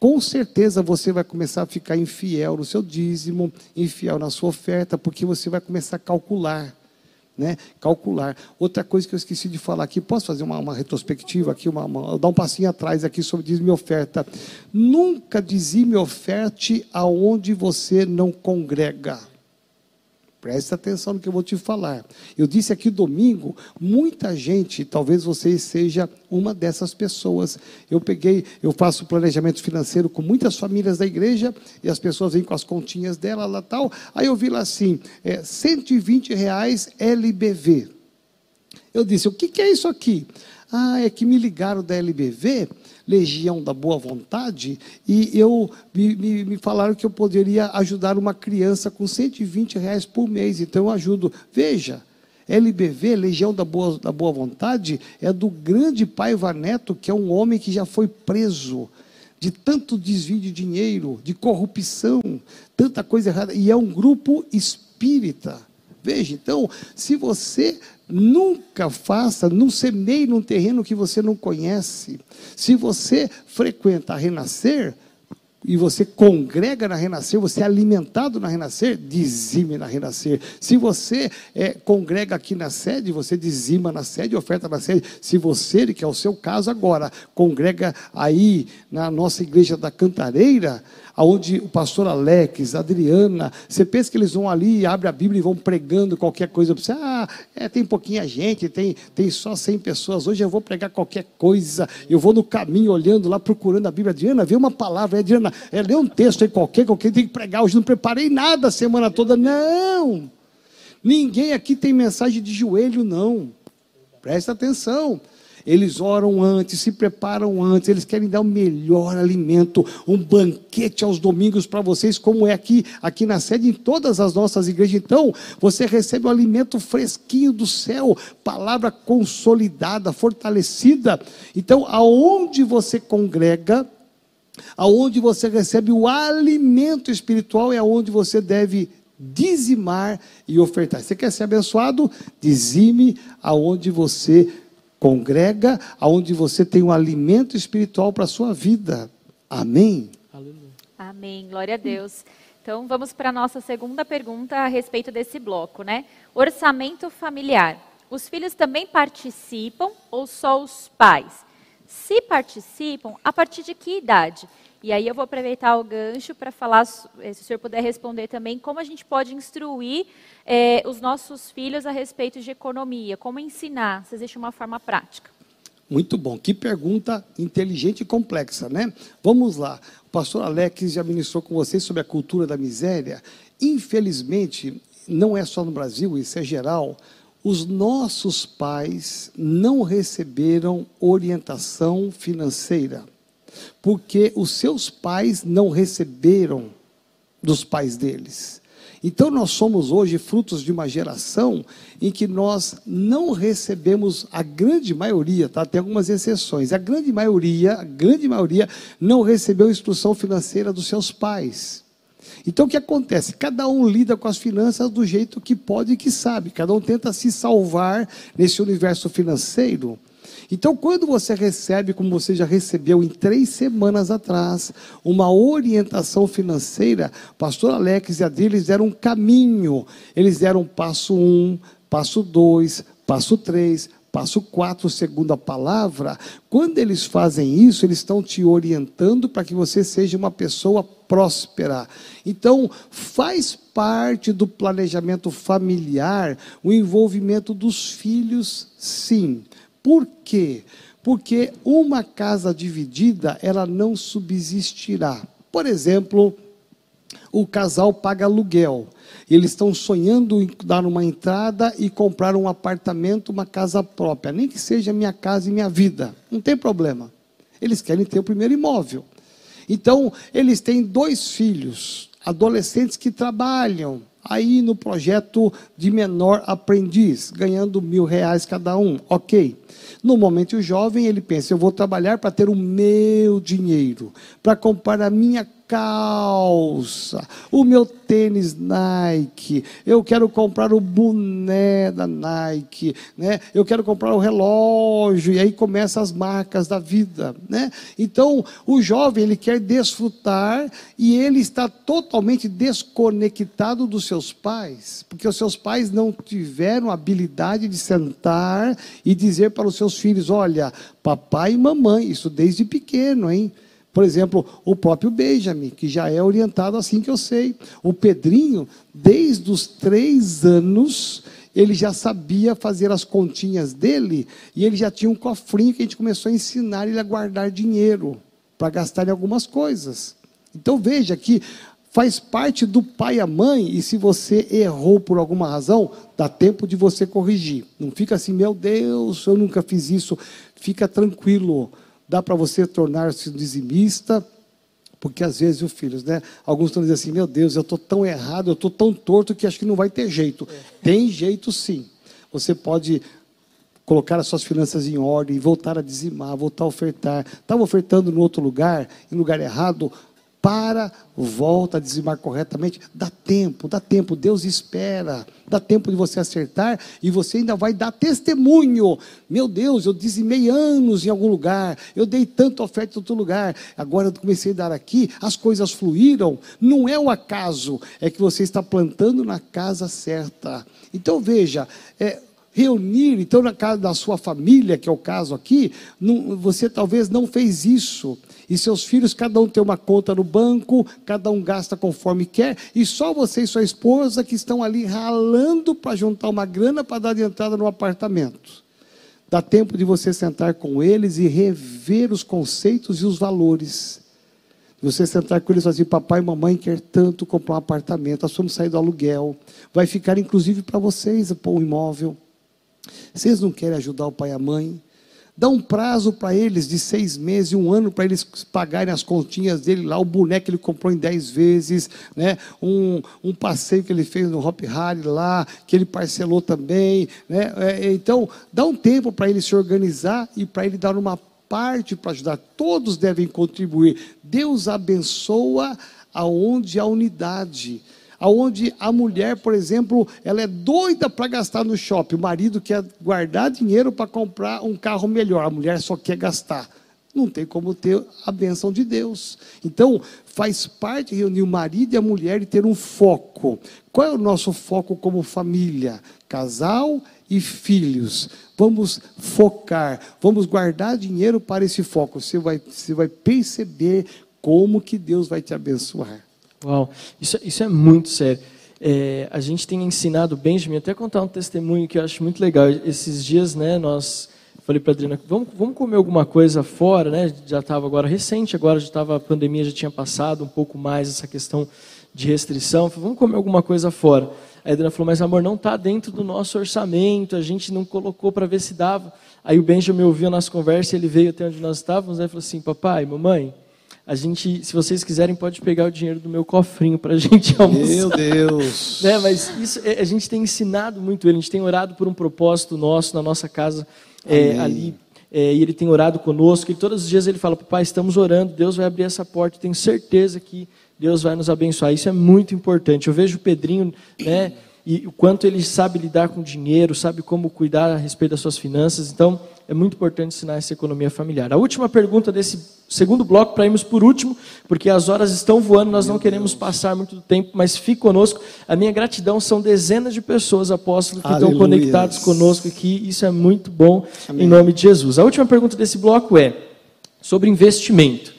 com certeza você vai começar a ficar infiel no seu dízimo, infiel na sua oferta, porque você vai começar a calcular. Né? Calcular. Outra coisa que eu esqueci de falar aqui, posso fazer uma, uma retrospectiva aqui, uma, uma, dar um passinho atrás aqui sobre dízimo e oferta. Nunca dizime oferte aonde você não congrega. Preste atenção no que eu vou te falar. Eu disse aqui domingo, muita gente, talvez você seja uma dessas pessoas. Eu peguei, eu faço planejamento financeiro com muitas famílias da igreja e as pessoas vêm com as continhas dela lá tal. Aí eu vi lá assim, é, 120 reais LBV. Eu disse, o que, que é isso aqui? Ah, é que me ligaram da LBV Legião da Boa Vontade, e eu me, me, me, falaram que eu poderia ajudar uma criança com 120 reais por mês, então eu ajudo. Veja, LBV, Legião da Boa, da Boa Vontade, é do grande pai Vaneto, que é um homem que já foi preso de tanto desvio de dinheiro, de corrupção, tanta coisa errada, e é um grupo espírita. Veja, então, se você Nunca faça, não semeie num terreno que você não conhece. Se você frequenta a Renascer, e você congrega na Renascer, você é alimentado na Renascer, dizime na Renascer. Se você é, congrega aqui na sede, você dizima na sede, oferta na sede. Se você, que é o seu caso agora, congrega aí na nossa igreja da Cantareira, aonde o pastor Alex, Adriana, você pensa que eles vão ali, abrem a Bíblia e vão pregando qualquer coisa para você. Ah, é, tem pouquinha gente, tem, tem só 100 pessoas. Hoje eu vou pregar qualquer coisa. Eu vou no caminho olhando lá, procurando a Bíblia. Adriana, vê uma palavra. Adriana, é, lê um texto aí qualquer, qualquer, tem que pregar. Hoje não preparei nada a semana toda. Não! Ninguém aqui tem mensagem de joelho, não. Presta atenção. Eles oram antes, se preparam antes, eles querem dar o melhor alimento, um banquete aos domingos para vocês, como é aqui, aqui na sede, em todas as nossas igrejas. Então, você recebe o alimento fresquinho do céu, palavra consolidada, fortalecida. Então, aonde você congrega, aonde você recebe o alimento espiritual, é aonde você deve dizimar e ofertar. Você quer ser abençoado? Dizime aonde você Congrega aonde você tem um alimento espiritual para a sua vida. Amém? Aleluia. Amém. Glória a Deus. Então vamos para a nossa segunda pergunta a respeito desse bloco, né? Orçamento familiar. Os filhos também participam ou só os pais? Se participam, a partir de que idade? E aí eu vou aproveitar o gancho para falar, eh, se o senhor puder responder também, como a gente pode instruir eh, os nossos filhos a respeito de economia, como ensinar, se existe uma forma prática. Muito bom. Que pergunta inteligente e complexa, né? Vamos lá. O pastor Alex já ministrou com vocês sobre a cultura da miséria. Infelizmente, não é só no Brasil, isso é geral. Os nossos pais não receberam orientação financeira, porque os seus pais não receberam dos pais deles. Então, nós somos hoje frutos de uma geração em que nós não recebemos, a grande maioria, tá? tem algumas exceções, a grande maioria, a grande maioria não recebeu instrução financeira dos seus pais. Então, o que acontece? Cada um lida com as finanças do jeito que pode e que sabe, cada um tenta se salvar nesse universo financeiro. Então, quando você recebe, como você já recebeu em três semanas atrás, uma orientação financeira, pastor Alex e Adri, eles deram um caminho. Eles deram passo um, passo dois, passo três, passo quatro, segundo a palavra. Quando eles fazem isso, eles estão te orientando para que você seja uma pessoa próspera. Então, faz parte do planejamento familiar o envolvimento dos filhos, sim. Por quê? Porque uma casa dividida, ela não subsistirá. Por exemplo, o casal paga aluguel. Eles estão sonhando em dar uma entrada e comprar um apartamento, uma casa própria, nem que seja minha casa e minha vida. Não tem problema. Eles querem ter o primeiro imóvel. Então, eles têm dois filhos, adolescentes que trabalham, aí no projeto de menor aprendiz, ganhando mil reais cada um. Ok. No momento o jovem ele pensa: eu vou trabalhar para ter o meu dinheiro, para comprar a minha calça, o meu tênis Nike, eu quero comprar o boné da Nike, né? eu quero comprar o relógio, e aí começam as marcas da vida. Né? Então, o jovem ele quer desfrutar e ele está totalmente desconectado dos seus pais, porque os seus pais não tiveram habilidade de sentar e dizer para os seus filhos: olha, papai e mamãe, isso desde pequeno, hein? Por exemplo, o próprio Benjamin, que já é orientado assim que eu sei. O Pedrinho, desde os três anos, ele já sabia fazer as continhas dele e ele já tinha um cofrinho que a gente começou a ensinar ele a guardar dinheiro para gastar em algumas coisas. Então veja que faz parte do pai e a mãe, e se você errou por alguma razão, dá tempo de você corrigir. Não fica assim, meu Deus, eu nunca fiz isso. Fica tranquilo dá para você tornar-se dizimista, porque às vezes os filhos, né? Alguns estão dizendo assim: meu Deus, eu estou tão errado, eu estou tão torto que acho que não vai ter jeito. É. Tem jeito sim. Você pode colocar as suas finanças em ordem, voltar a dizimar, voltar a ofertar. Estava ofertando no outro lugar, em lugar errado, para, volta a dizimar corretamente. Dá tempo, dá tempo. Deus espera. Dá tempo de você acertar e você ainda vai dar testemunho. Meu Deus, eu dizimei anos em algum lugar. Eu dei tanta oferta em outro lugar. Agora eu comecei a dar aqui. As coisas fluíram. Não é o acaso. É que você está plantando na casa certa. Então veja. É, reunir, então, na casa da sua família, que é o caso aqui, não, você talvez não fez isso e seus filhos, cada um tem uma conta no banco, cada um gasta conforme quer, e só você e sua esposa que estão ali ralando para juntar uma grana para dar de entrada no apartamento. Dá tempo de você sentar com eles e rever os conceitos e os valores. Você sentar com eles e falar assim, papai e mamãe quer tanto comprar um apartamento, nós vamos sair do aluguel, vai ficar inclusive para vocês pôr um imóvel. Vocês não querem ajudar o pai e a mãe? Dá um prazo para eles de seis meses, um ano, para eles pagarem as continhas dele lá, o boneco que ele comprou em dez vezes, né? um, um passeio que ele fez no Hop Harry lá, que ele parcelou também. Né? É, então, dá um tempo para ele se organizar e para ele dar uma parte para ajudar. Todos devem contribuir. Deus abençoa aonde há unidade aonde a mulher, por exemplo, ela é doida para gastar no shopping, o marido quer guardar dinheiro para comprar um carro melhor, a mulher só quer gastar. Não tem como ter a bênção de Deus. Então, faz parte reunir o marido e a mulher e ter um foco. Qual é o nosso foco como família? Casal e filhos. Vamos focar, vamos guardar dinheiro para esse foco. Você vai, você vai perceber como que Deus vai te abençoar. Uau, isso, isso é muito sério. É, a gente tem ensinado, Benjamin, até contar um testemunho que eu acho muito legal. Esses dias, né, nós falei para Adriana, vamos, vamos comer alguma coisa fora, né? Já estava agora recente, agora já estava a pandemia já tinha passado um pouco mais essa questão de restrição. Falei, vamos comer alguma coisa fora. A Adriana falou, mas amor, não está dentro do nosso orçamento, a gente não colocou para ver se dava. Aí o Benjamin ouviu a nossa conversa, ele veio até onde nós estávamos, né, e falou assim, papai, mamãe, a gente, se vocês quiserem, pode pegar o dinheiro do meu cofrinho para a gente almoçar. Meu Deus! né, mas isso, é, a gente tem ensinado muito ele, a gente tem orado por um propósito nosso na nossa casa é, ali. É, e ele tem orado conosco, e todos os dias ele fala, papai, estamos orando, Deus vai abrir essa porta, tenho certeza que Deus vai nos abençoar. Isso é muito importante. Eu vejo o Pedrinho, né, e o quanto ele sabe lidar com dinheiro, sabe como cuidar a respeito das suas finanças. Então, é muito importante ensinar essa economia familiar. A última pergunta desse segundo bloco, para irmos por último, porque as horas estão voando, nós não queremos passar muito tempo, mas fique conosco. A minha gratidão são dezenas de pessoas, apóstolos, que Aleluia. estão conectados conosco aqui. Isso é muito bom, Amém. em nome de Jesus. A última pergunta desse bloco é sobre investimento.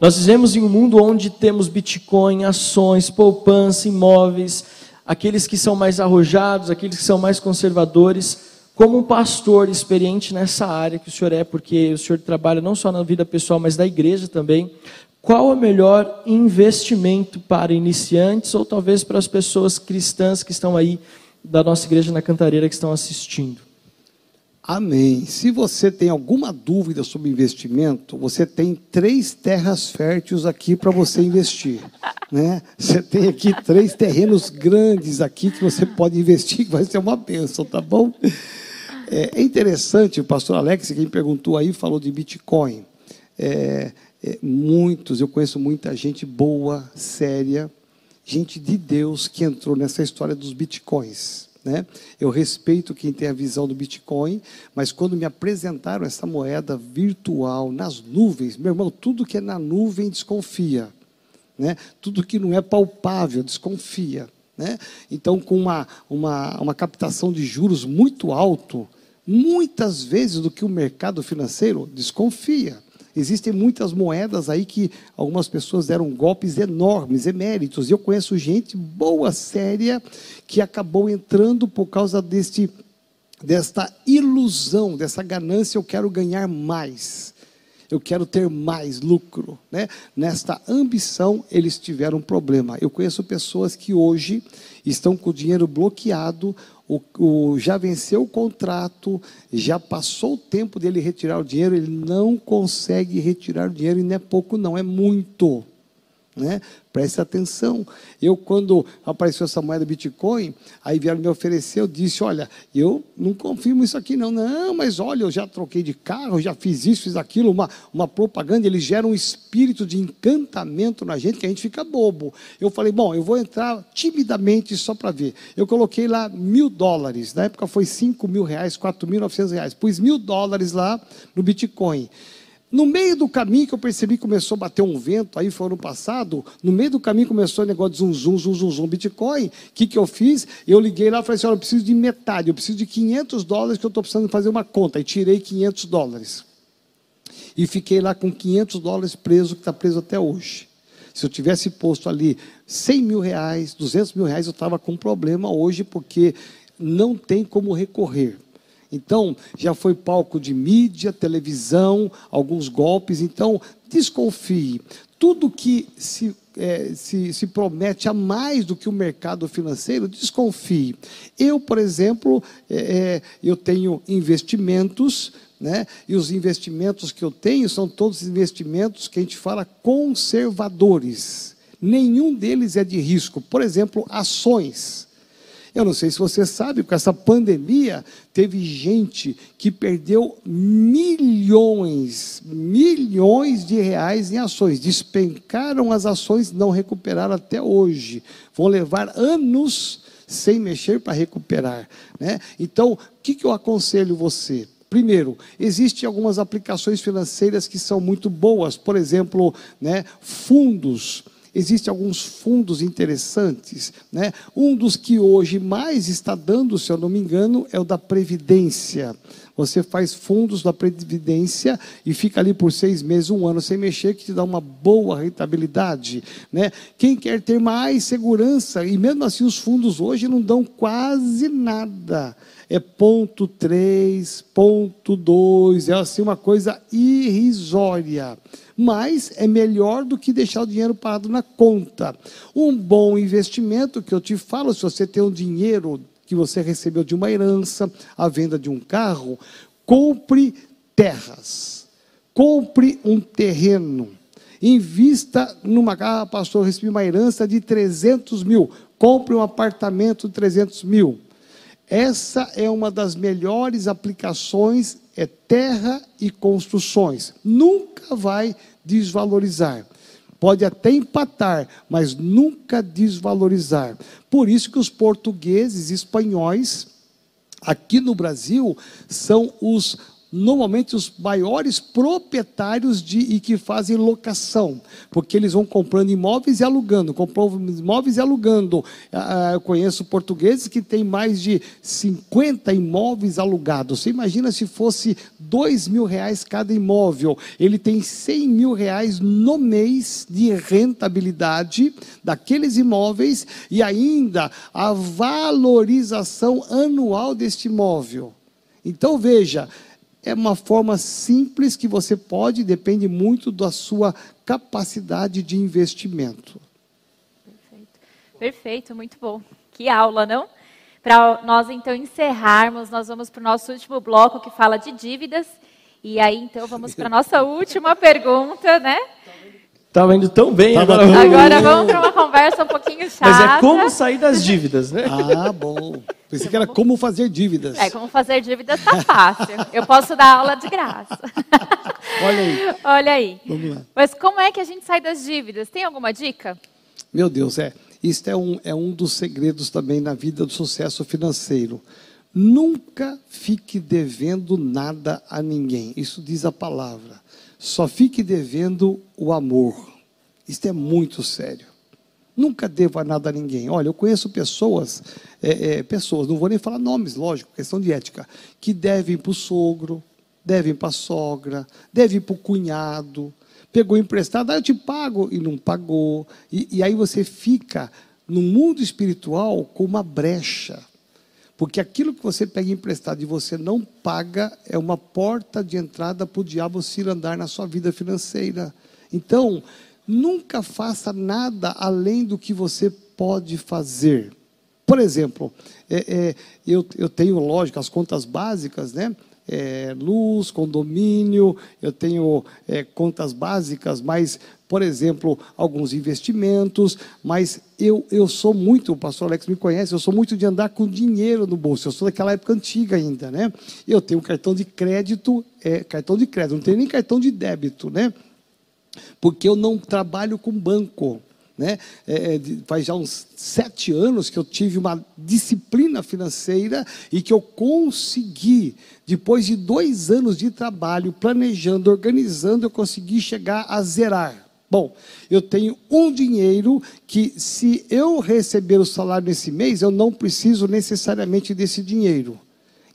Nós vivemos em um mundo onde temos Bitcoin, ações, poupança, imóveis, aqueles que são mais arrojados, aqueles que são mais conservadores. Como um pastor experiente nessa área que o senhor é, porque o senhor trabalha não só na vida pessoal, mas da igreja também, qual é o melhor investimento para iniciantes ou talvez para as pessoas cristãs que estão aí da nossa igreja na Cantareira que estão assistindo? Amém. Se você tem alguma dúvida sobre investimento, você tem três terras férteis aqui para você investir. Né? Você tem aqui três terrenos grandes aqui que você pode investir, que vai ser uma bênção, tá bom? É, é interessante, o pastor Alex, quem perguntou aí, falou de Bitcoin. É, é, muitos, eu conheço muita gente boa, séria, gente de Deus que entrou nessa história dos Bitcoins. Né? Eu respeito quem tem a visão do Bitcoin, mas quando me apresentaram essa moeda virtual nas nuvens, meu irmão, tudo que é na nuvem desconfia. Né? Tudo que não é palpável desconfia. Né? Então, com uma, uma, uma captação de juros muito alto, muitas vezes do que o mercado financeiro desconfia. Existem muitas moedas aí que algumas pessoas deram golpes enormes, eméritos. Eu conheço gente boa, séria, que acabou entrando por causa deste, desta ilusão, dessa ganância, eu quero ganhar mais. Eu quero ter mais lucro. Né? Nesta ambição, eles tiveram um problema. Eu conheço pessoas que hoje estão com o dinheiro bloqueado o, o, já venceu o contrato, já passou o tempo dele retirar o dinheiro, ele não consegue retirar o dinheiro, e não é pouco, não, é muito. Né? Preste atenção. Eu, quando apareceu essa moeda Bitcoin, aí vieram me oferecer, eu disse: Olha, eu não confirmo isso aqui, não. Não, mas olha, eu já troquei de carro, já fiz isso, fiz aquilo, uma, uma propaganda. Eles geram um espírito de encantamento na gente que a gente fica bobo. Eu falei: Bom, eu vou entrar timidamente só para ver. Eu coloquei lá mil dólares, na época foi cinco mil reais, quatro mil novecentos reais. Pus mil dólares lá no Bitcoin. No meio do caminho que eu percebi que começou a bater um vento, aí foi ano passado, no meio do caminho começou o negócio de zum, zum, zum, zum, zum Bitcoin. O que, que eu fiz? Eu liguei lá e falei assim, olha, eu preciso de metade, eu preciso de 500 dólares que eu estou precisando fazer uma conta. E tirei 500 dólares. E fiquei lá com 500 dólares preso, que está preso até hoje. Se eu tivesse posto ali 100 mil reais, 200 mil reais, eu estava com um problema hoje, porque não tem como recorrer. Então, já foi palco de mídia, televisão, alguns golpes. Então, desconfie. Tudo que se, é, se, se, promete a mais do que o mercado financeiro, desconfie. Eu, por exemplo, é, é, eu tenho investimentos, né? e os investimentos que eu tenho são todos investimentos que a gente fala conservadores. Nenhum deles é de risco. Por exemplo, ações. Eu não sei se você sabe, com essa pandemia, teve gente que perdeu milhões, milhões de reais em ações. Despencaram as ações, não recuperaram até hoje. Vão levar anos sem mexer para recuperar. Né? Então, o que, que eu aconselho você? Primeiro, existem algumas aplicações financeiras que são muito boas, por exemplo, né, fundos Existem alguns fundos interessantes. Né? Um dos que hoje mais está dando, se eu não me engano, é o da Previdência. Você faz fundos da Previdência e fica ali por seis meses, um ano sem mexer, que te dá uma boa rentabilidade. Né? Quem quer ter mais segurança, e mesmo assim os fundos hoje não dão quase nada. É ponto 3, ponto 2, é assim uma coisa irrisória mas é melhor do que deixar o dinheiro parado na conta. Um bom investimento que eu te falo, se você tem um dinheiro que você recebeu de uma herança, a venda de um carro, compre terras, compre um terreno, invista numa ah, pastor, recebi uma herança de 300 mil, compre um apartamento de 300 mil. Essa é uma das melhores aplicações, é terra e construções. Nunca vai desvalorizar. Pode até empatar, mas nunca desvalorizar. Por isso que os portugueses, espanhóis, aqui no Brasil, são os normalmente os maiores proprietários de, e que fazem locação, porque eles vão comprando imóveis e alugando, comprando imóveis e alugando. Ah, ah, eu conheço portugueses que têm mais de 50 imóveis alugados. Você imagina se fosse dois mil reais cada imóvel, ele tem 100 mil reais no mês de rentabilidade daqueles imóveis e ainda a valorização anual deste imóvel. Então veja, é uma forma simples que você pode, depende muito da sua capacidade de investimento. Perfeito, Perfeito muito bom. Que aula, não? Para nós então encerrarmos, nós vamos para o nosso último bloco que fala de dívidas. E aí então vamos para a nossa última pergunta, né? Estava indo tão bem. Tava agora, agora vamos para uma conversa um pouquinho chata. Mas é como sair das dívidas, né? Ah, bom. Pensei que era como fazer dívidas. É, como fazer dívidas tá fácil. Eu posso dar aula de graça. Olha aí. Olha aí. Vamos lá. Mas como é que a gente sai das dívidas? Tem alguma dica? Meu Deus, é. Isso é um, é um dos segredos também na vida do sucesso financeiro. Nunca fique devendo nada a ninguém. Isso diz a palavra. Só fique devendo o amor. Isso é muito sério. Nunca deva nada a ninguém. Olha, eu conheço pessoas, é, é, pessoas, não vou nem falar nomes, lógico, questão de ética, que devem para o sogro, devem para a sogra, devem para o cunhado, pegou emprestado, ah, eu te pago, e não pagou. E, e aí você fica no mundo espiritual com uma brecha. Porque aquilo que você pega emprestado e você não paga é uma porta de entrada para o diabo se andar na sua vida financeira. Então, nunca faça nada além do que você pode fazer. Por exemplo, é, é, eu, eu tenho, lógico, as contas básicas, né? É, luz, condomínio, eu tenho é, contas básicas, mas, por exemplo, alguns investimentos, mas eu, eu sou muito, o pastor Alex me conhece, eu sou muito de andar com dinheiro no bolso, eu sou daquela época antiga ainda, né? Eu tenho cartão de crédito, é, cartão de crédito, não tenho nem cartão de débito, né? porque eu não trabalho com banco. Né? É, é faz já uns sete anos que eu tive uma disciplina financeira e que eu consegui, depois de dois anos de trabalho, planejando, organizando, eu consegui chegar a zerar. Bom, eu tenho um dinheiro que, se eu receber o salário nesse mês, eu não preciso necessariamente desse dinheiro.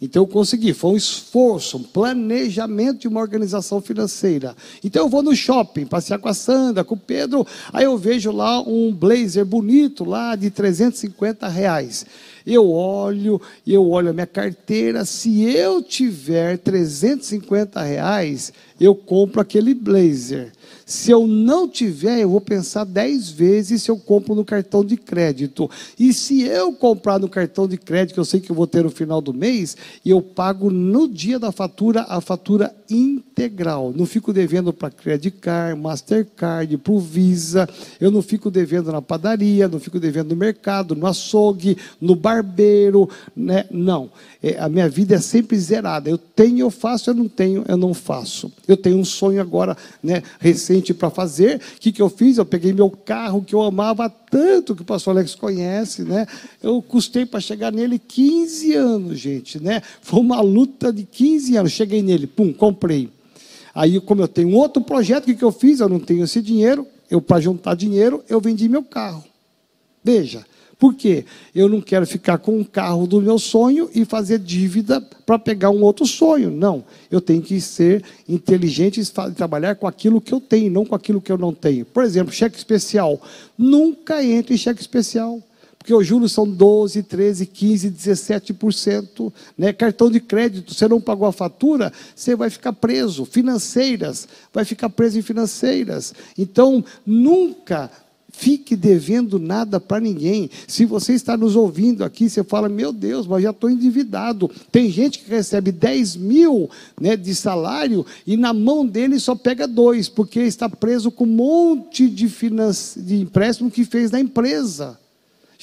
Então eu consegui, foi um esforço, um planejamento de uma organização financeira. Então eu vou no shopping, passear com a Sandra, com o Pedro, aí eu vejo lá um blazer bonito lá de 350 reais. Eu olho, eu olho a minha carteira, se eu tiver 350 reais, eu compro aquele blazer. Se eu não tiver, eu vou pensar dez vezes se eu compro no cartão de crédito. E se eu comprar no cartão de crédito, que eu sei que eu vou ter no final do mês, eu pago no dia da fatura a fatura integral. Não fico devendo para Credit Card, Mastercard, para o Visa. Eu não fico devendo na padaria, não fico devendo no mercado, no açougue, no barbeiro. Né? Não. É, a minha vida é sempre zerada. Eu tenho, eu faço, eu não tenho, eu não faço. Eu tenho um sonho agora, né, recente para fazer. O que, que eu fiz? Eu peguei meu carro que eu amava tanto, que o pastor Alex conhece, né? Eu custei para chegar nele 15 anos, gente, né? Foi uma luta de 15 anos. Cheguei nele, pum, comprei. Aí, como eu tenho outro projeto, o que, que eu fiz? Eu não tenho esse dinheiro, eu para juntar dinheiro, eu vendi meu carro. Veja, por quê? Eu não quero ficar com um carro do meu sonho e fazer dívida para pegar um outro sonho. Não. Eu tenho que ser inteligente e trabalhar com aquilo que eu tenho, não com aquilo que eu não tenho. Por exemplo, cheque especial. Nunca entre em cheque especial porque os juros são 12, 13, 15, 17%. Né? Cartão de crédito, você não pagou a fatura, você vai ficar preso. Financeiras, vai ficar preso em financeiras. Então, nunca fique devendo nada para ninguém. Se você está nos ouvindo aqui, você fala, meu Deus, mas já estou endividado. Tem gente que recebe 10 mil né, de salário e na mão dele só pega dois, porque está preso com um monte de, de empréstimo que fez na empresa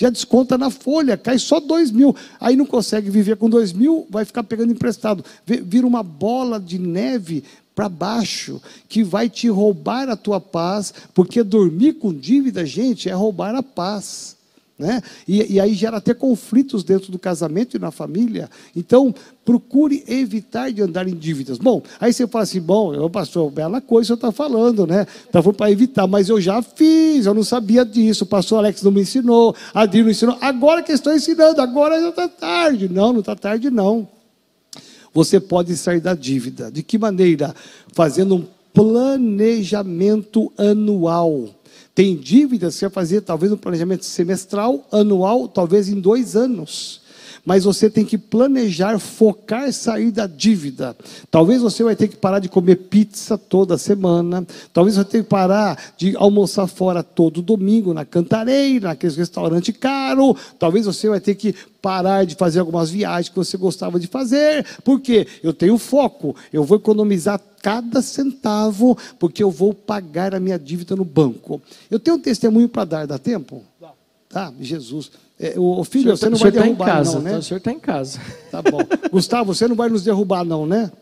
já desconta na folha, cai só dois mil. Aí não consegue viver com dois mil, vai ficar pegando emprestado. Vira uma bola de neve para baixo, que vai te roubar a tua paz, porque dormir com dívida, gente, é roubar a paz. Né? E, e, aí gera até conflitos dentro do casamento e na família. Então, procure evitar de andar em dívidas. Bom, aí você fala assim: bom, eu, pastor, bela coisa você está falando, né? Foi para evitar, mas eu já fiz, eu não sabia disso. O pastor Alex não me ensinou, a Adri não ensinou. Agora que estou ensinando, agora já está tarde. Não, não está tarde, não. Você pode sair da dívida. De que maneira? Fazendo um planejamento anual tem dívidas que vai fazer talvez um planejamento semestral, anual, talvez em dois anos mas você tem que planejar, focar sair da dívida. Talvez você vai ter que parar de comer pizza toda semana, talvez você tenha que parar de almoçar fora todo domingo na cantareira, naqueles restaurantes caros, talvez você vai ter que parar de fazer algumas viagens que você gostava de fazer, porque eu tenho foco, eu vou economizar cada centavo, porque eu vou pagar a minha dívida no banco. Eu tenho um testemunho para dar, dá tempo? Dá. Tá, Jesus. É, o filho, o você não vai tá derrubar, casa, não, né? O senhor está em casa. Tá bom. Gustavo, você não vai nos derrubar, não, né?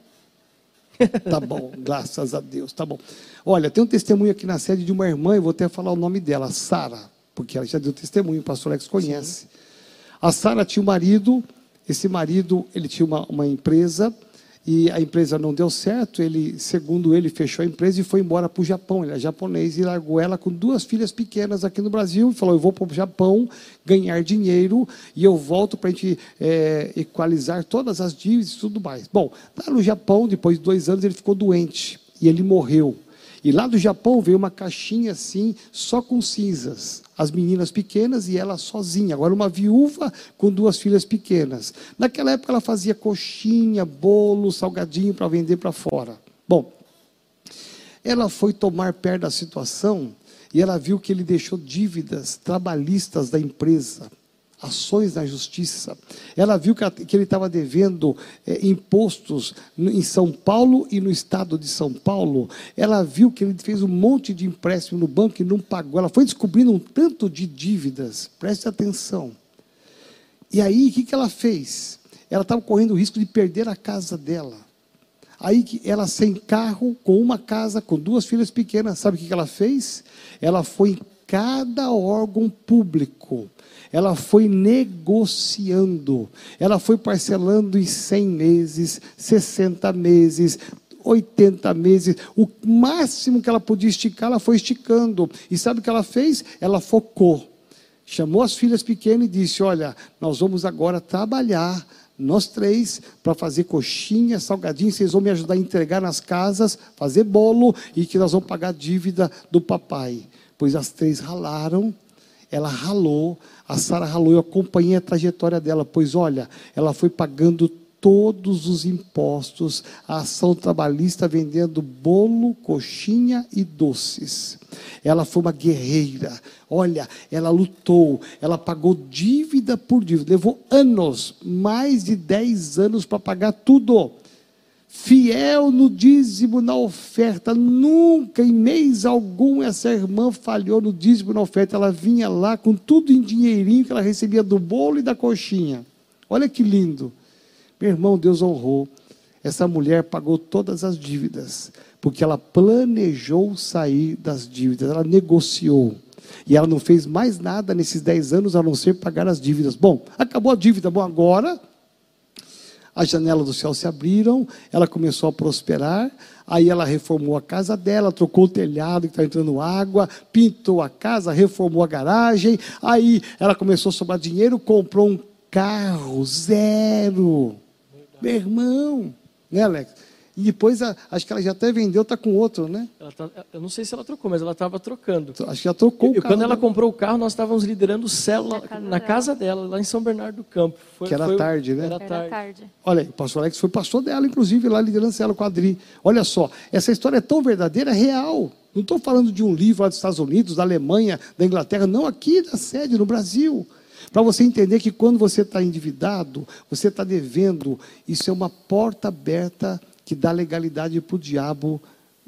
Tá bom, graças a Deus, tá bom. Olha, tem um testemunho aqui na sede de uma irmã, eu vou até falar o nome dela, Sara, porque ela já deu testemunho, o pastor Alex conhece. Sim. A Sara tinha um marido, esse marido, ele tinha uma, uma empresa, e a empresa não deu certo, ele, segundo ele, fechou a empresa e foi embora para o Japão. Ele é japonês e largou ela com duas filhas pequenas aqui no Brasil e falou: Eu vou para o Japão ganhar dinheiro e eu volto para a gente é, equalizar todas as dívidas e tudo mais. Bom, lá no Japão, depois de dois anos, ele ficou doente e ele morreu. E lá do Japão veio uma caixinha assim, só com cinzas. As meninas pequenas e ela sozinha. Agora, uma viúva com duas filhas pequenas. Naquela época, ela fazia coxinha, bolo, salgadinho para vender para fora. Bom, ela foi tomar pé da situação e ela viu que ele deixou dívidas trabalhistas da empresa ações na justiça. Ela viu que ele estava devendo é, impostos em São Paulo e no estado de São Paulo. Ela viu que ele fez um monte de empréstimo no banco e não pagou. Ela foi descobrindo um tanto de dívidas. Preste atenção. E aí, o que, que ela fez? Ela estava correndo o risco de perder a casa dela. Aí ela sem carro, com uma casa, com duas filhas pequenas, sabe o que, que ela fez? Ela foi em cada órgão público ela foi negociando, ela foi parcelando em 100 meses, 60 meses, 80 meses, o máximo que ela podia esticar, ela foi esticando. E sabe o que ela fez? Ela focou. Chamou as filhas pequenas e disse: Olha, nós vamos agora trabalhar, nós três, para fazer coxinha, salgadinho, vocês vão me ajudar a entregar nas casas, fazer bolo e que nós vamos pagar a dívida do papai. Pois as três ralaram, ela ralou, a Sara ralou, eu acompanhei a trajetória dela, pois olha, ela foi pagando todos os impostos, a ação trabalhista vendendo bolo, coxinha e doces. Ela foi uma guerreira. Olha, ela lutou, ela pagou dívida por dívida. Levou anos, mais de 10 anos para pagar tudo fiel no dízimo, na oferta. Nunca, em mês algum, essa irmã falhou no dízimo, na oferta. Ela vinha lá com tudo em dinheirinho que ela recebia do bolo e da coxinha. Olha que lindo. Meu irmão, Deus honrou. Essa mulher pagou todas as dívidas, porque ela planejou sair das dívidas, ela negociou. E ela não fez mais nada nesses 10 anos a não ser pagar as dívidas. Bom, acabou a dívida. Bom, agora as janelas do céu se abriram, ela começou a prosperar, aí ela reformou a casa dela, trocou o telhado que está entrando água, pintou a casa, reformou a garagem, aí ela começou a sobrar dinheiro, comprou um carro zero. Meu irmão, né, Alex? E depois, acho que ela já até vendeu, está com outro, né? Tá, eu não sei se ela trocou, mas ela estava trocando. Acho que já trocou e, o carro. Quando ela comprou o carro, nós estávamos liderando célula na, casa, na casa dela, lá em São Bernardo do Campo. Foi, que era foi, tarde, né? Era, era tarde. Olha, o pastor Alex foi pastor dela, inclusive, lá liderando célula com a Adri. Olha só, essa história é tão verdadeira, é real. Não estou falando de um livro lá dos Estados Unidos, da Alemanha, da Inglaterra, não, aqui da sede, no Brasil. Para você entender que quando você está endividado, você está devendo, isso é uma porta aberta que dá legalidade para o diabo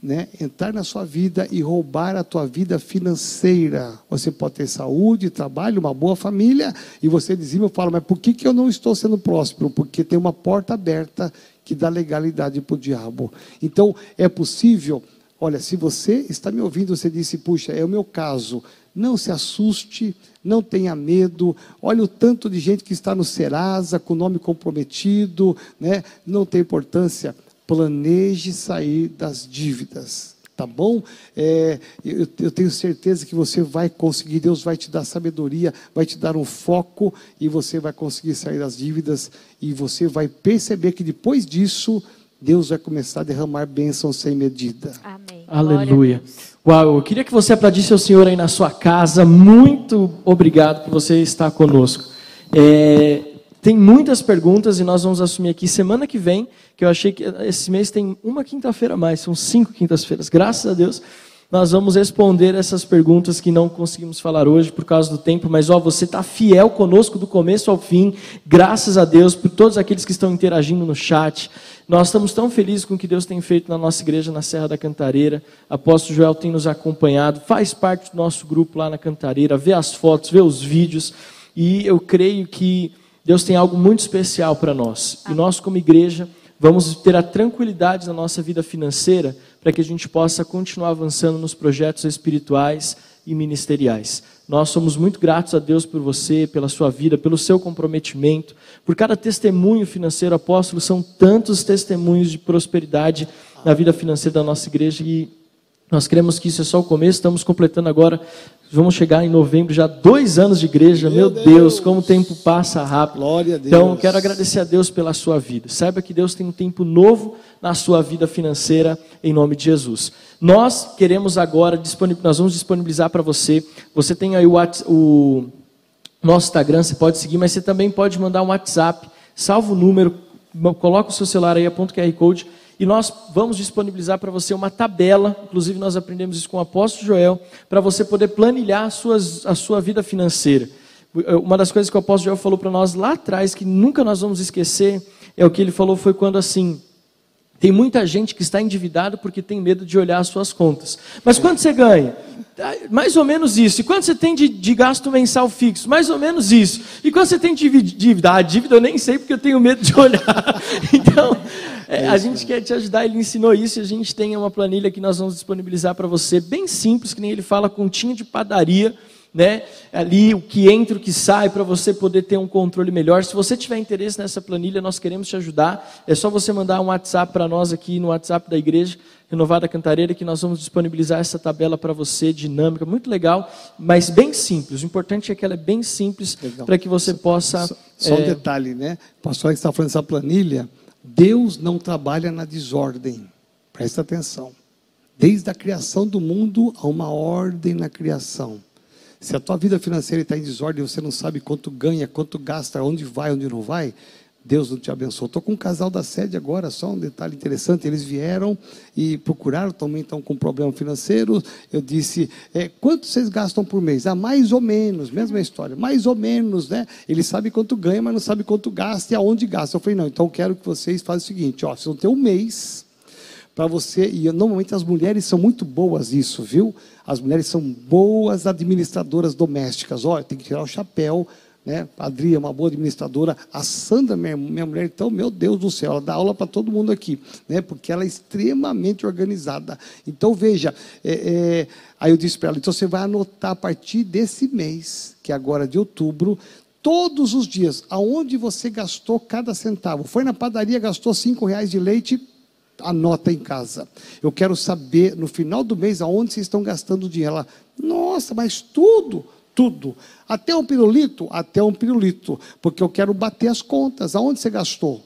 né, entrar na sua vida e roubar a tua vida financeira. Você pode ter saúde, trabalho, uma boa família, e você dizia, eu falo, mas por que, que eu não estou sendo próspero? Porque tem uma porta aberta que dá legalidade para o diabo. Então, é possível, olha, se você está me ouvindo, você disse, puxa, é o meu caso, não se assuste, não tenha medo. Olha o tanto de gente que está no Serasa, com o nome comprometido, né? não tem importância planeje sair das dívidas, tá bom? É, eu, eu, tenho certeza que você vai conseguir, Deus vai te dar sabedoria, vai te dar um foco e você vai conseguir sair das dívidas e você vai perceber que depois disso, Deus vai começar a derramar bênçãos sem medida. Amém. Aleluia. Uau, eu queria que você aplaudisse ao Senhor aí na sua casa. Muito obrigado por você estar conosco. É, tem muitas perguntas e nós vamos assumir aqui semana que vem, que eu achei que esse mês tem uma quinta-feira a mais, são cinco quintas-feiras. Graças a Deus, nós vamos responder essas perguntas que não conseguimos falar hoje por causa do tempo, mas ó, você está fiel conosco do começo ao fim, graças a Deus por todos aqueles que estão interagindo no chat. Nós estamos tão felizes com o que Deus tem feito na nossa igreja na Serra da Cantareira. Apóstolo Joel tem nos acompanhado, faz parte do nosso grupo lá na Cantareira, vê as fotos, vê os vídeos, e eu creio que Deus tem algo muito especial para nós. E nós, como igreja, vamos ter a tranquilidade na nossa vida financeira para que a gente possa continuar avançando nos projetos espirituais e ministeriais. Nós somos muito gratos a Deus por você, pela sua vida, pelo seu comprometimento, por cada testemunho financeiro. Apóstolo, são tantos testemunhos de prosperidade na vida financeira da nossa igreja e nós cremos que isso é só o começo. Estamos completando agora Vamos chegar em novembro, já dois anos de igreja. Meu, Meu Deus. Deus. como o tempo passa rápido. Glória a Deus. Então, quero agradecer a Deus pela sua vida. Saiba que Deus tem um tempo novo na sua vida financeira, em nome de Jesus. Nós queremos agora, nós vamos disponibilizar para você. Você tem aí o, o nosso Instagram, você pode seguir, mas você também pode mandar um WhatsApp. Salva o número, coloca o seu celular aí, aponta o QR Code e nós vamos disponibilizar para você uma tabela, inclusive nós aprendemos isso com o apóstolo Joel, para você poder planilhar a, suas, a sua vida financeira. Uma das coisas que o apóstolo Joel falou para nós lá atrás, que nunca nós vamos esquecer, é o que ele falou foi quando assim, tem muita gente que está endividado porque tem medo de olhar as suas contas. Mas quanto você ganha? Mais ou menos isso. E quanto você tem de, de, gasto mensal fixo? Mais ou menos isso. E quanto você tem de dívida? Ah, dívida eu nem sei porque eu tenho medo de olhar. então, é, a gente quer te ajudar. Ele ensinou isso e a gente tem uma planilha que nós vamos disponibilizar para você, bem simples, que nem ele fala, continha de padaria né? Ali o que entra, o que sai, para você poder ter um controle melhor. Se você tiver interesse nessa planilha, nós queremos te ajudar. É só você mandar um WhatsApp para nós aqui no WhatsApp da igreja Renovada Cantareira, que nós vamos disponibilizar essa tabela para você, dinâmica, muito legal, mas bem simples. O importante é que ela é bem simples para que você possa. Só, só é... um detalhe, né? O pastor que está falando dessa planilha, Deus não trabalha na desordem. Presta atenção. Desde a criação do mundo há uma ordem na criação. Se a tua vida financeira está em desordem, você não sabe quanto ganha, quanto gasta, onde vai, onde não vai, Deus não te abençoou. Estou com um casal da sede agora, só um detalhe interessante. Eles vieram e procuraram, também estão com problema financeiro. Eu disse, é, quanto vocês gastam por mês? Ah, mais ou menos, mesma história, mais ou menos, né? Ele sabe quanto ganha, mas não sabe quanto gasta e aonde gasta. Eu falei, não, então eu quero que vocês façam o seguinte, ó, vocês vão ter um mês para você, e normalmente as mulheres são muito boas isso, viu? As mulheres são boas administradoras domésticas. Olha, tem que tirar o chapéu, né? A é uma boa administradora. A Sandra, minha, minha mulher, então, meu Deus do céu, ela dá aula para todo mundo aqui, né? Porque ela é extremamente organizada. Então, veja, é, é, aí eu disse para ela, então você vai anotar a partir desse mês, que é agora de outubro, todos os dias, aonde você gastou cada centavo. Foi na padaria, gastou cinco reais de leite, anota em casa. Eu quero saber no final do mês aonde vocês estão gastando dinheiro. Ela, nossa, mas tudo, tudo. Até um pirulito, até um pirulito, porque eu quero bater as contas. Aonde você gastou?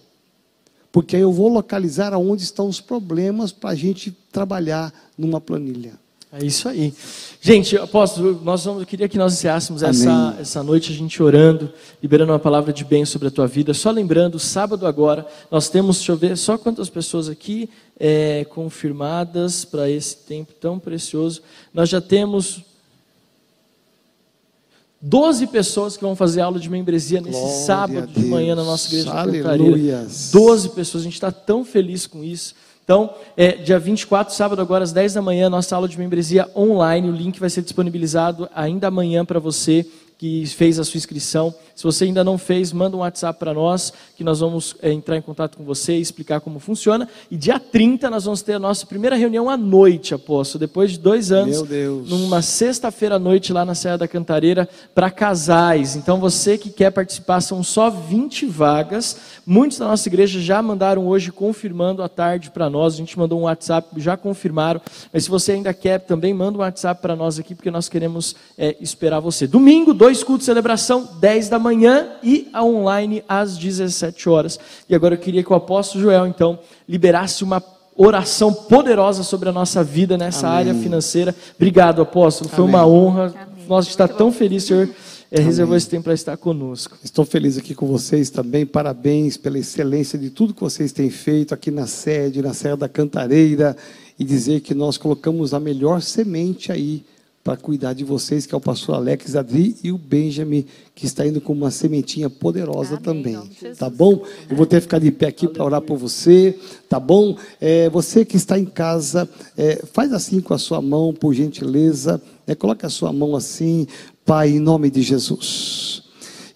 Porque aí eu vou localizar aonde estão os problemas para a gente trabalhar numa planilha. É isso aí. Gente, apóstolo, nós vamos, eu queria que nós encerrássemos essa, essa noite a gente orando, liberando uma palavra de bem sobre a tua vida. Só lembrando, sábado agora, nós temos, deixa eu ver, só quantas pessoas aqui é, confirmadas para esse tempo tão precioso. Nós já temos 12 pessoas que vão fazer aula de membresia nesse Glória sábado de manhã na nossa igreja de Aleluia. 12 pessoas, a gente está tão feliz com isso. Então, é, dia 24, sábado, agora às 10 da manhã, nossa aula de membresia online. O link vai ser disponibilizado ainda amanhã para você que fez a sua inscrição. Se você ainda não fez, manda um WhatsApp para nós, que nós vamos é, entrar em contato com você e explicar como funciona. E dia 30 nós vamos ter a nossa primeira reunião à noite, apóstolo, depois de dois anos, numa sexta-feira à noite lá na Serra da Cantareira, para casais. Então você que quer participar, são só 20 vagas. Muitos da nossa igreja já mandaram hoje confirmando à tarde para nós. A gente mandou um WhatsApp, já confirmaram. Mas se você ainda quer, também manda um WhatsApp para nós aqui, porque nós queremos é, esperar você. Domingo, dois cultos de celebração, 10 da manhã e a online às 17 horas. E agora eu queria que o apóstolo Joel, então, liberasse uma oração poderosa sobre a nossa vida nessa Amém. área financeira. Obrigado, apóstolo. Foi Amém. uma honra. Amém. Nós está tão feliz, Senhor. É, reservou esse tempo para estar conosco. Estou feliz aqui com vocês também. Parabéns pela excelência de tudo que vocês têm feito aqui na sede, na Serra da Cantareira. E dizer que nós colocamos a melhor semente aí para cuidar de vocês, que é o pastor Alex Adri e o Benjamin, que está indo com uma sementinha poderosa Amém, também. Tá bom? Eu vou ter que ficar de pé aqui para orar por você, tá bom? É, você que está em casa, é, faz assim com a sua mão, por gentileza. É, coloque a sua mão assim, Pai, em nome de Jesus.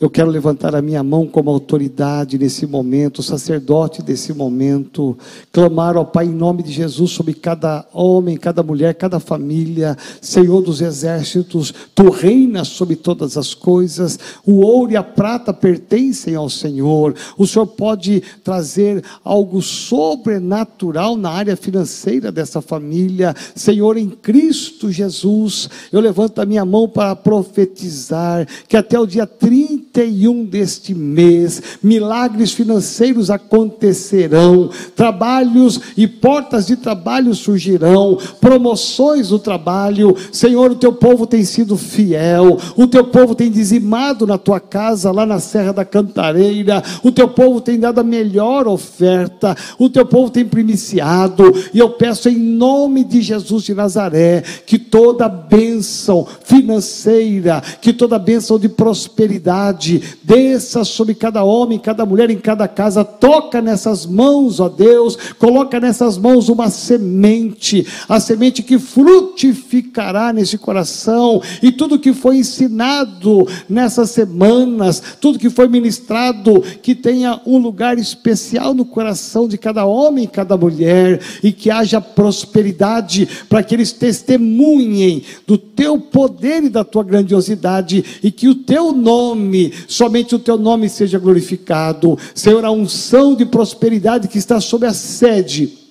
Eu quero levantar a minha mão como autoridade nesse momento, sacerdote desse momento, clamar ao Pai em nome de Jesus sobre cada homem, cada mulher, cada família, Senhor dos exércitos, tu reinas sobre todas as coisas, o ouro e a prata pertencem ao Senhor, o Senhor pode trazer algo sobrenatural na área financeira dessa família, Senhor, em Cristo Jesus, eu levanto a minha mão para profetizar que até o dia 30 31 deste mês, milagres financeiros acontecerão, trabalhos e portas de trabalho surgirão, promoções do trabalho. Senhor, o teu povo tem sido fiel, o teu povo tem dizimado na tua casa, lá na Serra da Cantareira, o teu povo tem dado a melhor oferta, o teu povo tem primiciado, e eu peço em nome de Jesus de Nazaré que toda bênção financeira, que toda bênção de prosperidade, desça sobre cada homem, cada mulher, em cada casa, toca nessas mãos, ó Deus, coloca nessas mãos uma semente, a semente que frutificará nesse coração, e tudo que foi ensinado nessas semanas, tudo que foi ministrado, que tenha um lugar especial no coração de cada homem e cada mulher, e que haja prosperidade para que eles testemunhem do teu poder e da tua grandiosidade, e que o teu nome somente o teu nome seja glorificado. Senhor, a unção de prosperidade que está sobre a sede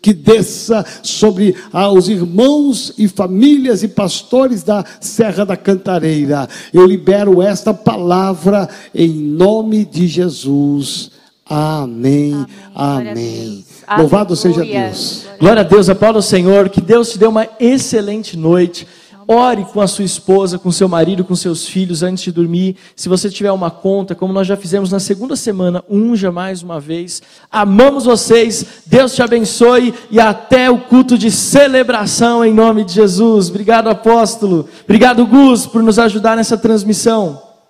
que desça sobre ah, os irmãos e famílias e pastores da Serra da Cantareira. Eu libero esta palavra em nome de Jesus. Amém. Amém. Amém. Louvado seja Deus. Glória a Deus, aplauda o Senhor. Que Deus te dê uma excelente noite. Ore com a sua esposa, com seu marido, com seus filhos antes de dormir. Se você tiver uma conta, como nós já fizemos na segunda semana, unja mais uma vez. Amamos vocês. Deus te abençoe e até o culto de celebração em nome de Jesus. Obrigado, apóstolo. Obrigado, Gus, por nos ajudar nessa transmissão.